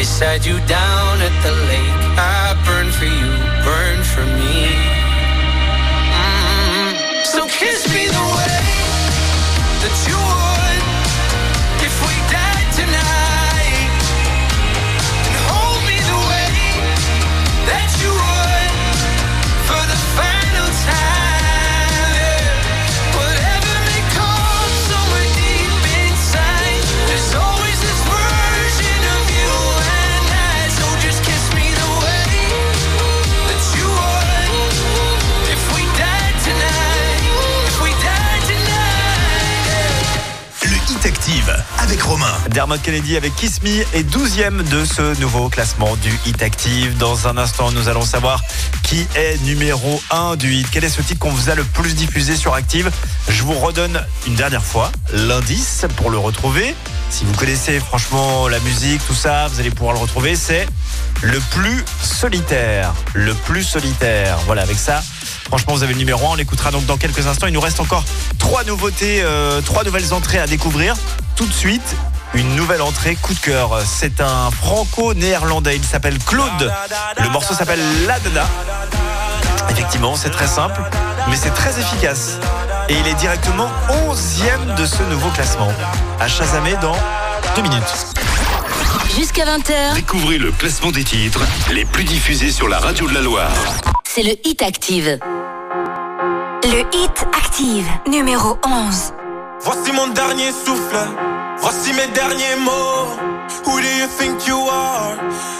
beside you down at the lake. Romain. Dermot Kennedy avec Kiss Me est 12e de ce nouveau classement du Hit Active. Dans un instant, nous allons savoir qui est numéro 1 du hit. Quel est ce titre qu'on vous a le plus diffusé sur Active? Je vous redonne une dernière fois l'indice pour le retrouver. Si vous connaissez franchement la musique, tout ça, vous allez pouvoir le retrouver. C'est le plus solitaire. Le plus solitaire. Voilà, avec ça, Franchement, vous avez le numéro 1. On l'écoutera donc dans quelques instants. Il nous reste encore trois nouveautés, euh, trois nouvelles entrées à découvrir. Tout de suite, une nouvelle entrée coup de cœur. C'est un franco-néerlandais. Il s'appelle Claude. Le morceau s'appelle La Dada. Effectivement, c'est très simple, mais c'est très efficace. Et il est directement 11e de ce nouveau classement. À Chasamé dans deux minutes. Jusqu'à 20h, Découvrez le classement des titres les plus diffusés sur la radio de la Loire. c'est le Hit Active. Le Hit Active, numéro 11. Voici mon dernier souffle, voici mes derniers mots. Who do you think you are?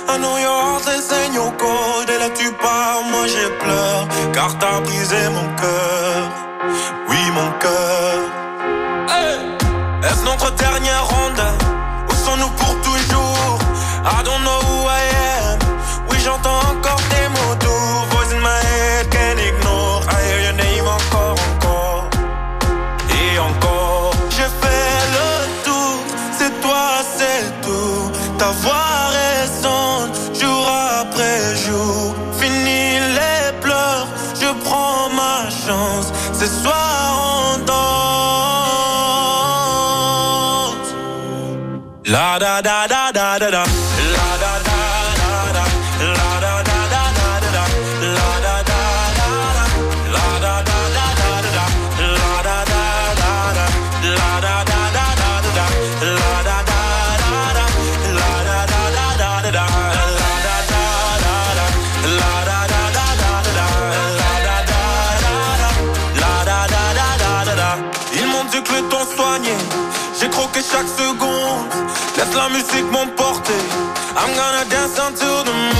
I know your heart is in your cold. Et là tu pars, moi j'ai pleure, car t'as brisé mon cœur. Oui, mon cœur. Hey! Est-ce notre dernière ronde? Où sont-nous pour toujours? I don't know da da da da da da. Musique m'emporter. I'm gonna dance until the moon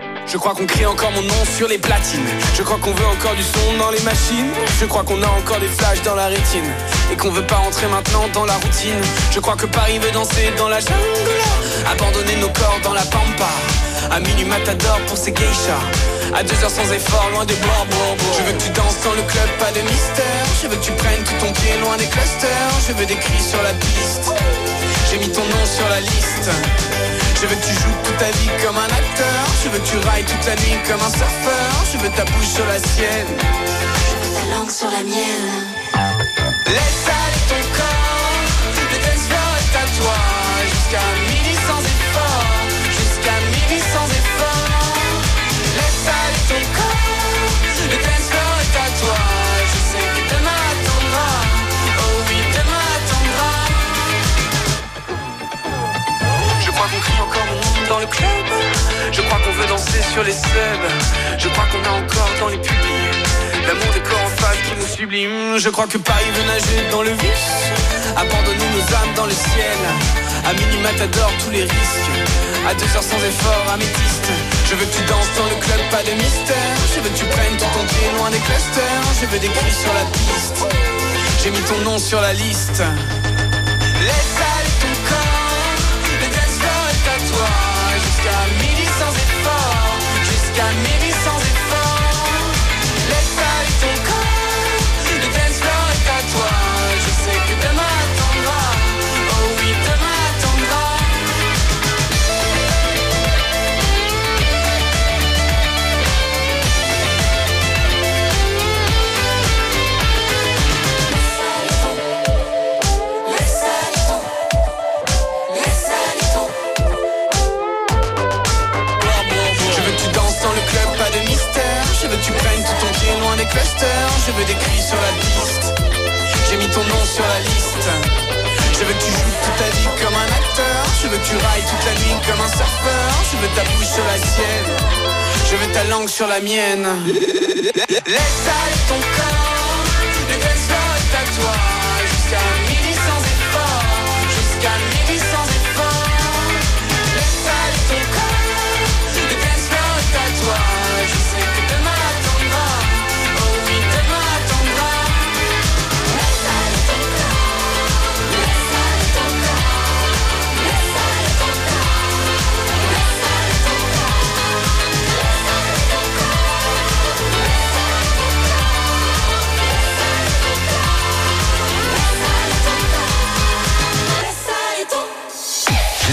Je crois qu'on crie encore mon nom sur les platines. Je crois qu'on veut encore du son dans les machines. Je crois qu'on a encore des flashs dans la rétine. Et qu'on veut pas rentrer maintenant dans la routine. Je crois que Paris veut danser dans la jungle. Abandonner nos corps dans la pampa. À minuit matador pour ses geishas. À deux heures sans effort, loin des bois, Je veux que tu danses dans le club, pas de mystère. Je veux que tu prennes tout ton pied loin des clusters. Je veux des cris sur la piste. J'ai mis ton nom sur la liste. Je veux que tu joues toute ta vie comme un acteur. Je veux que tu railles toute la nuit comme un surfeur. Je veux ta bouche sur la sienne. Je veux ta langue sur la mienne. Laisse aller ton corps. À toi. Jusqu'à Je crois qu'on veut danser sur les subs. Je crois qu'on a encore dans les pupilles l'amour des corps en face qui nous sublime. Je crois que Paris veut nager dans le vice. Abandonner nos âmes dans le ciel. À minuit matador tous les risques. À deux heures sans effort, améthyste. Je veux que tu danses dans le club, pas de mystère. Je veux que tu prennes ton pied loin des clusters. Je veux des cris sur la piste. J'ai mis ton nom sur la liste. Jusqu'à midi Je veux des cris sur la piste. J'ai mis ton nom sur la liste. Je veux que tu joues toute ta vie comme un acteur. Je veux que tu railles toute la nuit comme un surfeur. Je veux ta bouche sur la sienne. Je veux ta langue sur la mienne. Laisse ton corps. Le dance floor est à toi. Jusqu'à midi sans effort. Jusqu'à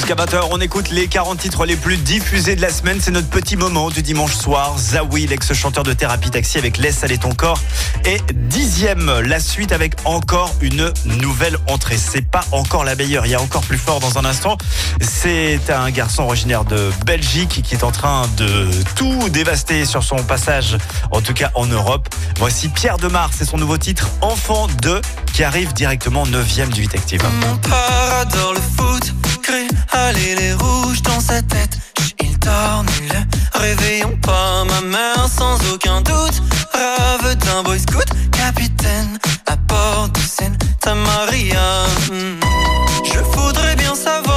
Jusqu'à 20h, on écoute les 40 titres les plus diffusés de la semaine. C'est notre petit moment du dimanche soir. Zawi, l'ex-chanteur de Thérapie Taxi avec Laisse aller ton corps. Et dixième, la suite avec encore une nouvelle entrée. C'est pas encore la meilleure, il y a encore plus fort dans un instant. C'est un garçon originaire de Belgique qui est en train de tout dévaster sur son passage, en tout cas en Europe. Voici Pierre Demar, c'est son nouveau titre, Enfant 2, qui arrive directement 9ème du 8 Active. Mon père adore le aller les rouges dans sa tête. Il dort nul, réveillons pas ma mère sans aucun doute. Rave d'un boy scout, capitaine à bord de Santa Maria. Hmm. Je voudrais bien savoir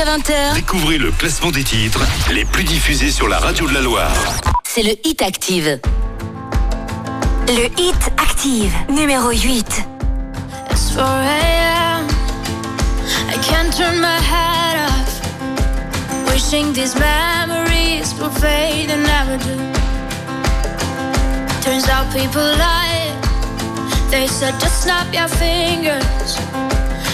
Jusqu'à 20h, Découvrez le classement des titres les plus diffusés sur la radio de la Loire. c'est le Hit Active. Le Hit Active, numéro 8. It's 4 a.m. I can't turn my head off. Wishing these memories will fade and never do. Turns out people lie. They said just snap your fingers.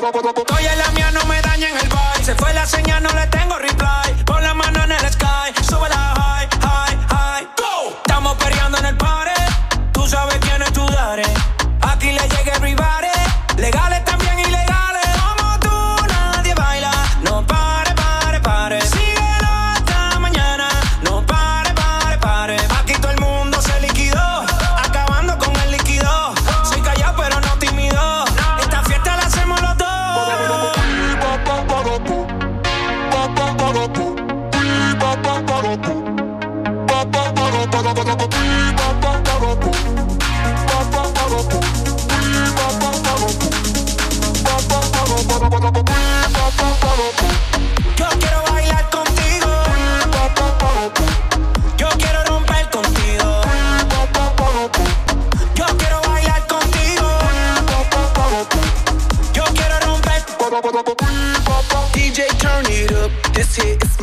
romper. Oye, la mía no me daña en el vibe. Se fue la señal, no le tengo reply. Pon la mano en el sky. Sube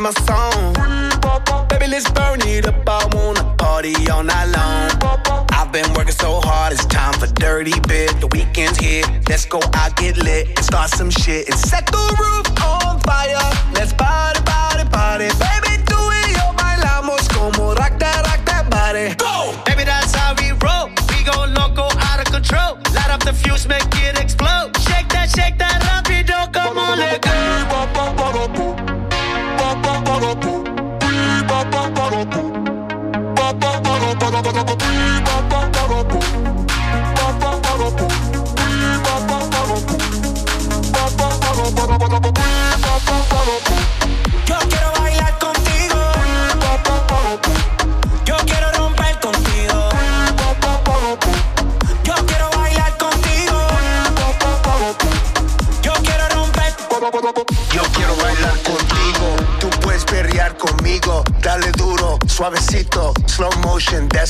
my song. Baby, let's burn it up. I wanna party all night long. I've been working so hard, it's time for dirty bit. The weekend's here. Let's go out, get lit, and start some shit. And set the roof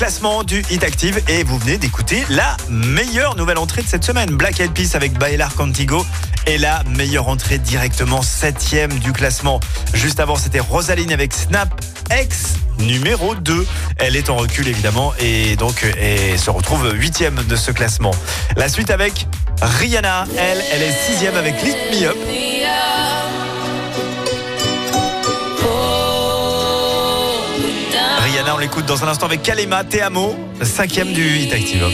Classement du Hit Active et vous venez d'écouter la meilleure nouvelle entrée de cette semaine. Black Eyed Peas avec Bailar Contigo et la meilleure entrée directement septième du classement. Juste avant, c'était Rosaline avec Snap X numéro 2. Elle est en recul évidemment et donc et se retrouve huitième de ce classement. La suite avec Rihanna, elle, elle est sixième avec Lift Me Up. Rihanna. On l'écoute dans un instant avec Kalema, Te Amo, cinquième du Hit Active.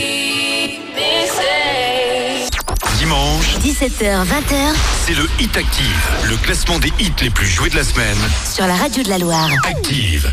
Dimanche, 17h, 20h c'est le Hit Active, le classement des hits les plus joués de la semaine. sur la radio de la Loire. Active.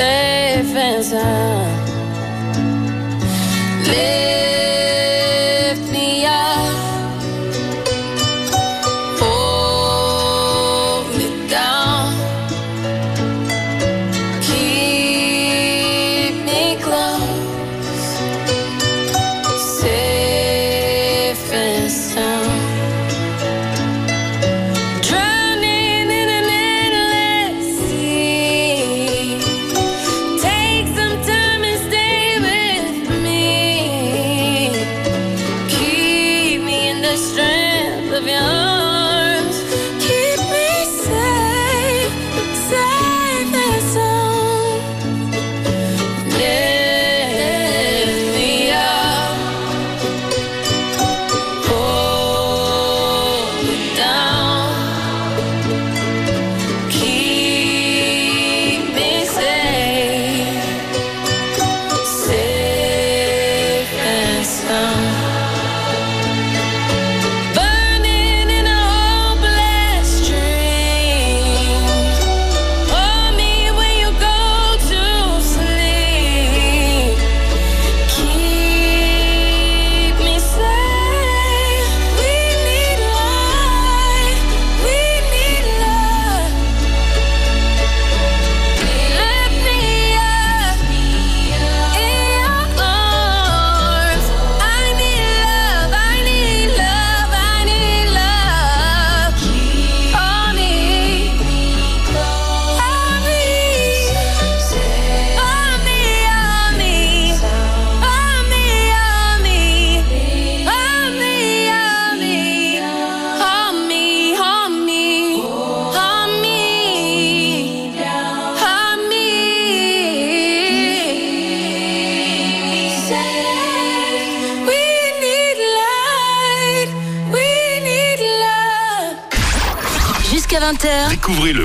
say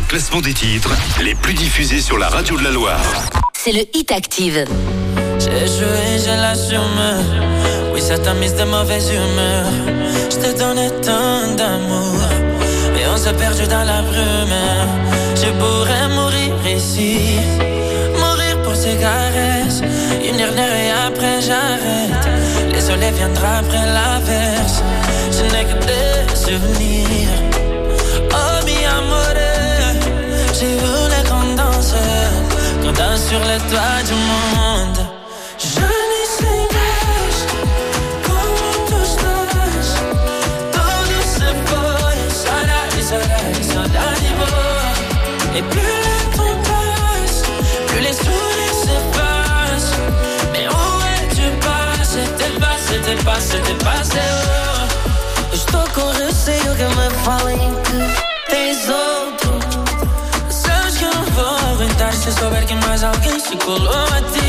classement des titres les plus diffusés sur la radio de la Loire. c'est le Hit Active. J'ai joué, j'ai l'assumé. Oui, ça t'a mise de mauvaise humeur. Je te donnais tant d'amour. Et on s'est perdu dans la brume. Je pourrais mourir ici. Mourir pour ces caresses. Une dernière et après j'arrête. Les soleils viendra après l'averse. Je n'ai que des souvenirs. vous la grande danseuse Qu'on danse sur le toit du monde Je Et plus le temps plus les sourires se passent. Mais où es-tu passé? T'es passé, t'es passé, passé. Oh. Estou com receio que me falem que aguentar se souber que mais alguém se colou a ti.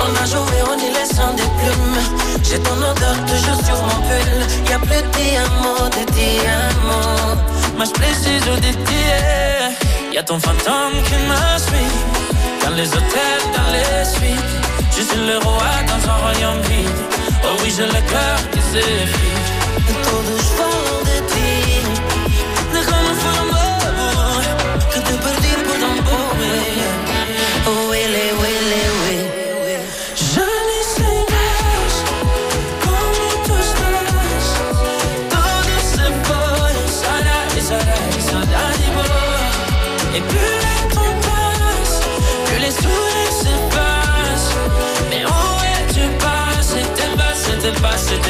On a joué, on est les sons des plumes. J'ai ton odeur toujours sur mon pull. Y'a plus de diamants, de diamants. Mas preciso de ti. Y'a ton fantôme qui me. Dans les hôtels, dans les suites. Je suis le roi dans un royaume vide. Oh oui, j'ai le cœur qui s'effrite. Todos falam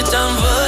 It's done for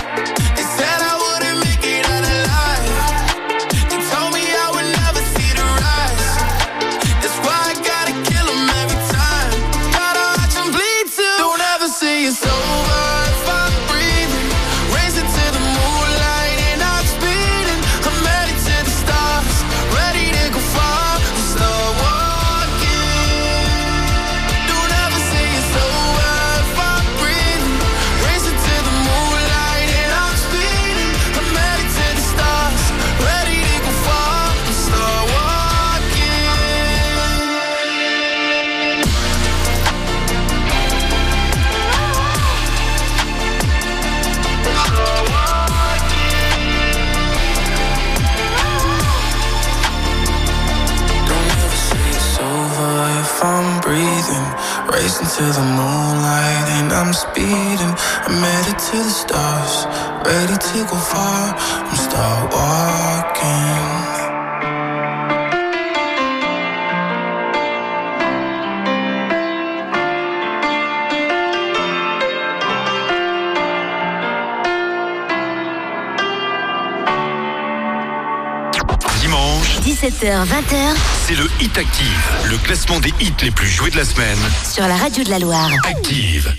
17h, 20h C'est le Hit Active, le classement des hits les plus joués de la semaine. sur la radio de la Loire. Active.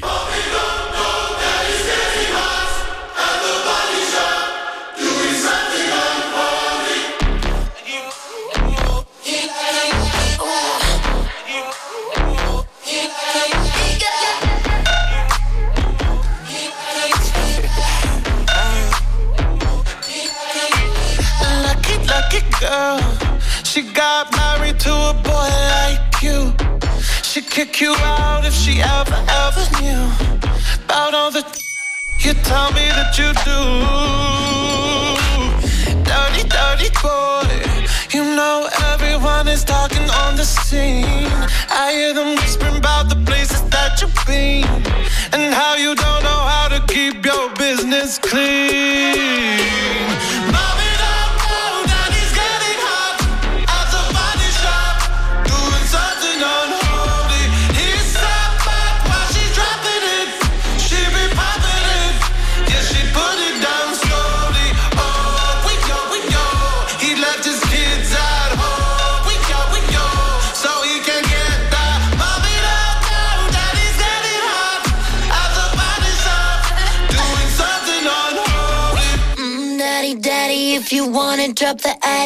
You do.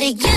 The attic,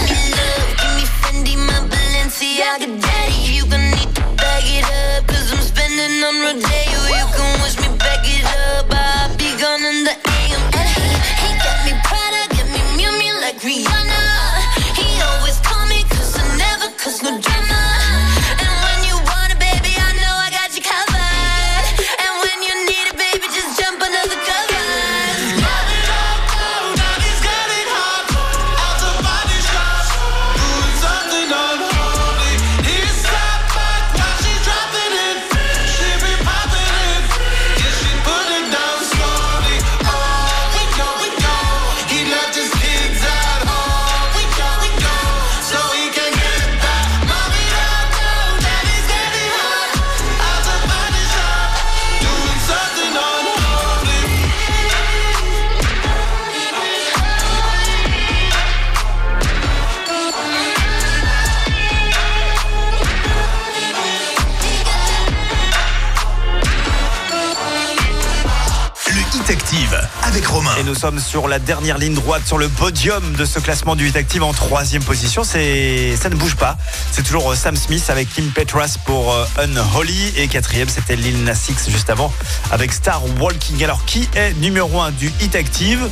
sur la dernière ligne droite, sur le podium de ce classement du Hit Active en troisième position. Ça ne bouge pas. C'est toujours euh, Sam Smith avec Kim Petras pour euh, Unholy. Et quatrième, c'était Lil Nas juste avant avec Star Walking. Alors, qui est numéro un du Hit Active?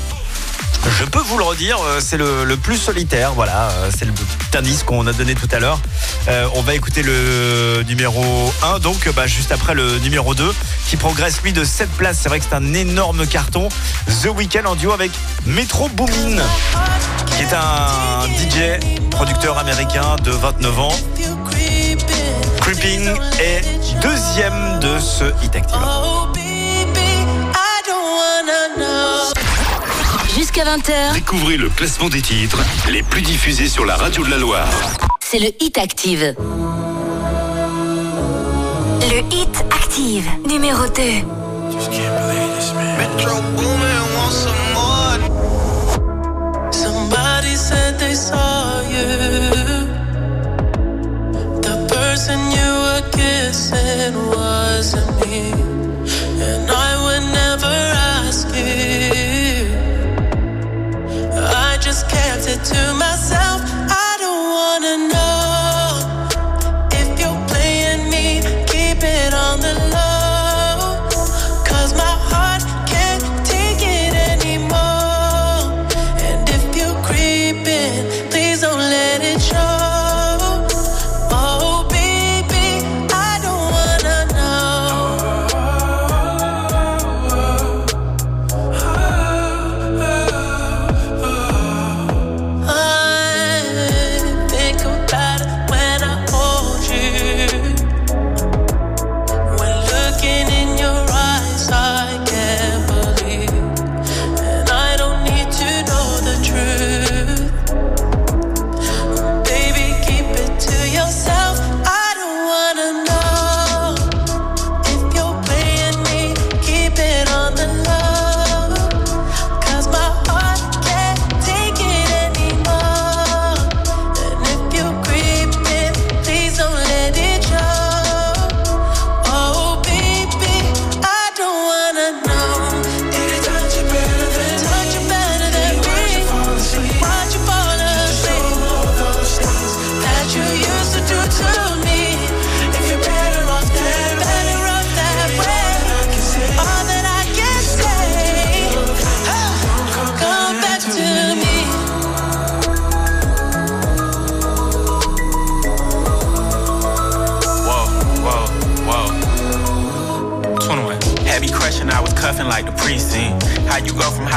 Je peux vous le redire, euh, c'est le, le plus solitaire, voilà, euh, c'est le petit indice qu'on a donné tout à l'heure. Euh, on va écouter le numéro 1, donc bah, juste après le numéro 2, qui progresse lui de 7 places. C'est vrai que c'est un énorme carton. The Weeknd en duo avec Metro Boomin, qui est un DJ, producteur américain de 29 ans. Creeping est deuxième de ce hit active. Jusqu'à 20h, Découvrez le classement des titres les plus diffusés sur la radio de la Loire. c'est le Hit Active. Le Hit Active, numéro 2. Metro Boomin want some more. Somebody said they saw you. The person you were kissing wasn't me. And I just kept it to myself.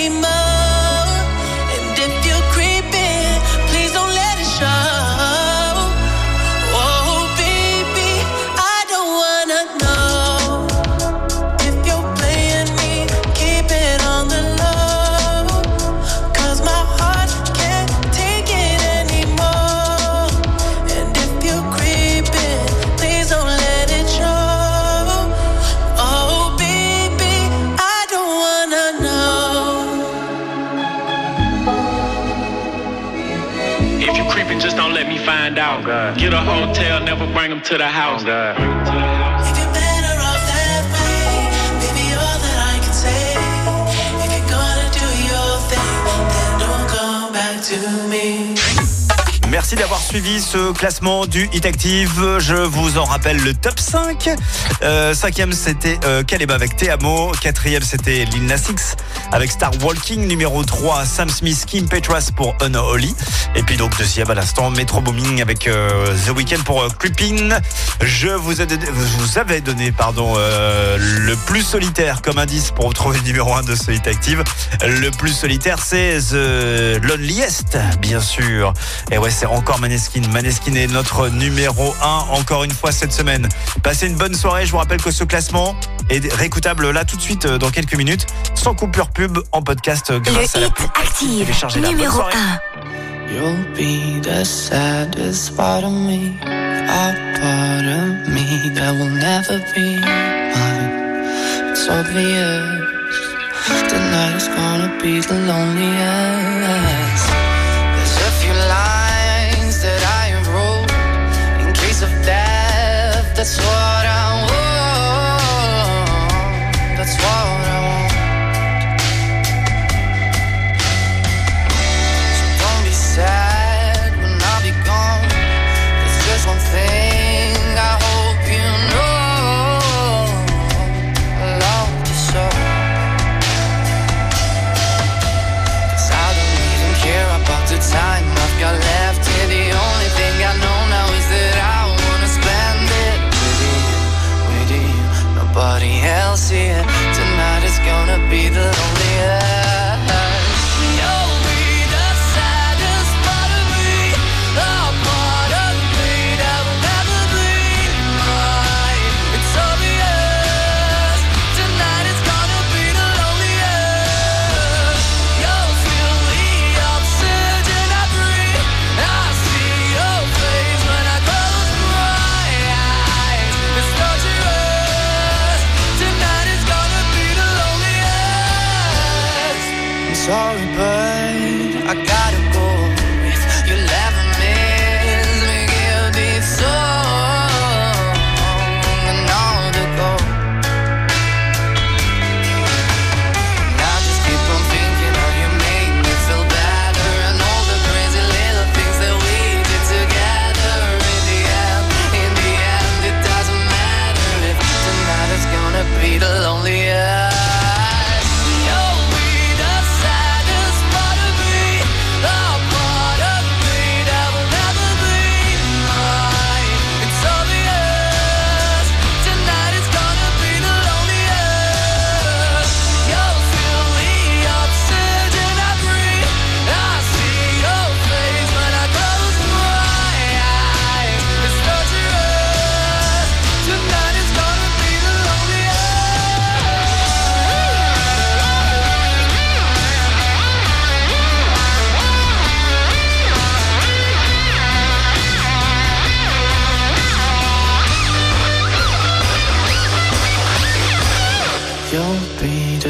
It Get a hotel, never bring them to the house. Oh, Better Merci d'avoir suivi ce classement du Hit Active. Je vous en rappelle le top 5. Euh, cinquième, c'était euh, Kaleba avec Teamo. Quatrième, c'était Lil Nas X avec Star Walking. Numéro 3, Sam Smith, Kim Petras pour Unholy. Et puis donc deuxième à l'instant, Metro Booming avec euh, The Weeknd pour Creeping. Je vous, ai vous avais donné pardon, le plus solitaire comme indice pour retrouver le numéro 1 de ce Hit Active. Le plus solitaire, c'est The Loneliest, bien sûr. Et ouais, c'est encore Maneskin. Maneskin est notre numéro 1 encore une fois cette semaine. Passez une bonne soirée. Je vous rappelle que ce classement est réécoutable là tout de suite euh, dans quelques minutes, sans coupure pub en podcast euh, grâce à la Active, numéro soirée. 1. You'll be the saddest part of me, a part of me that will never be mine. It's obvious tonight is gonna be the loneliest.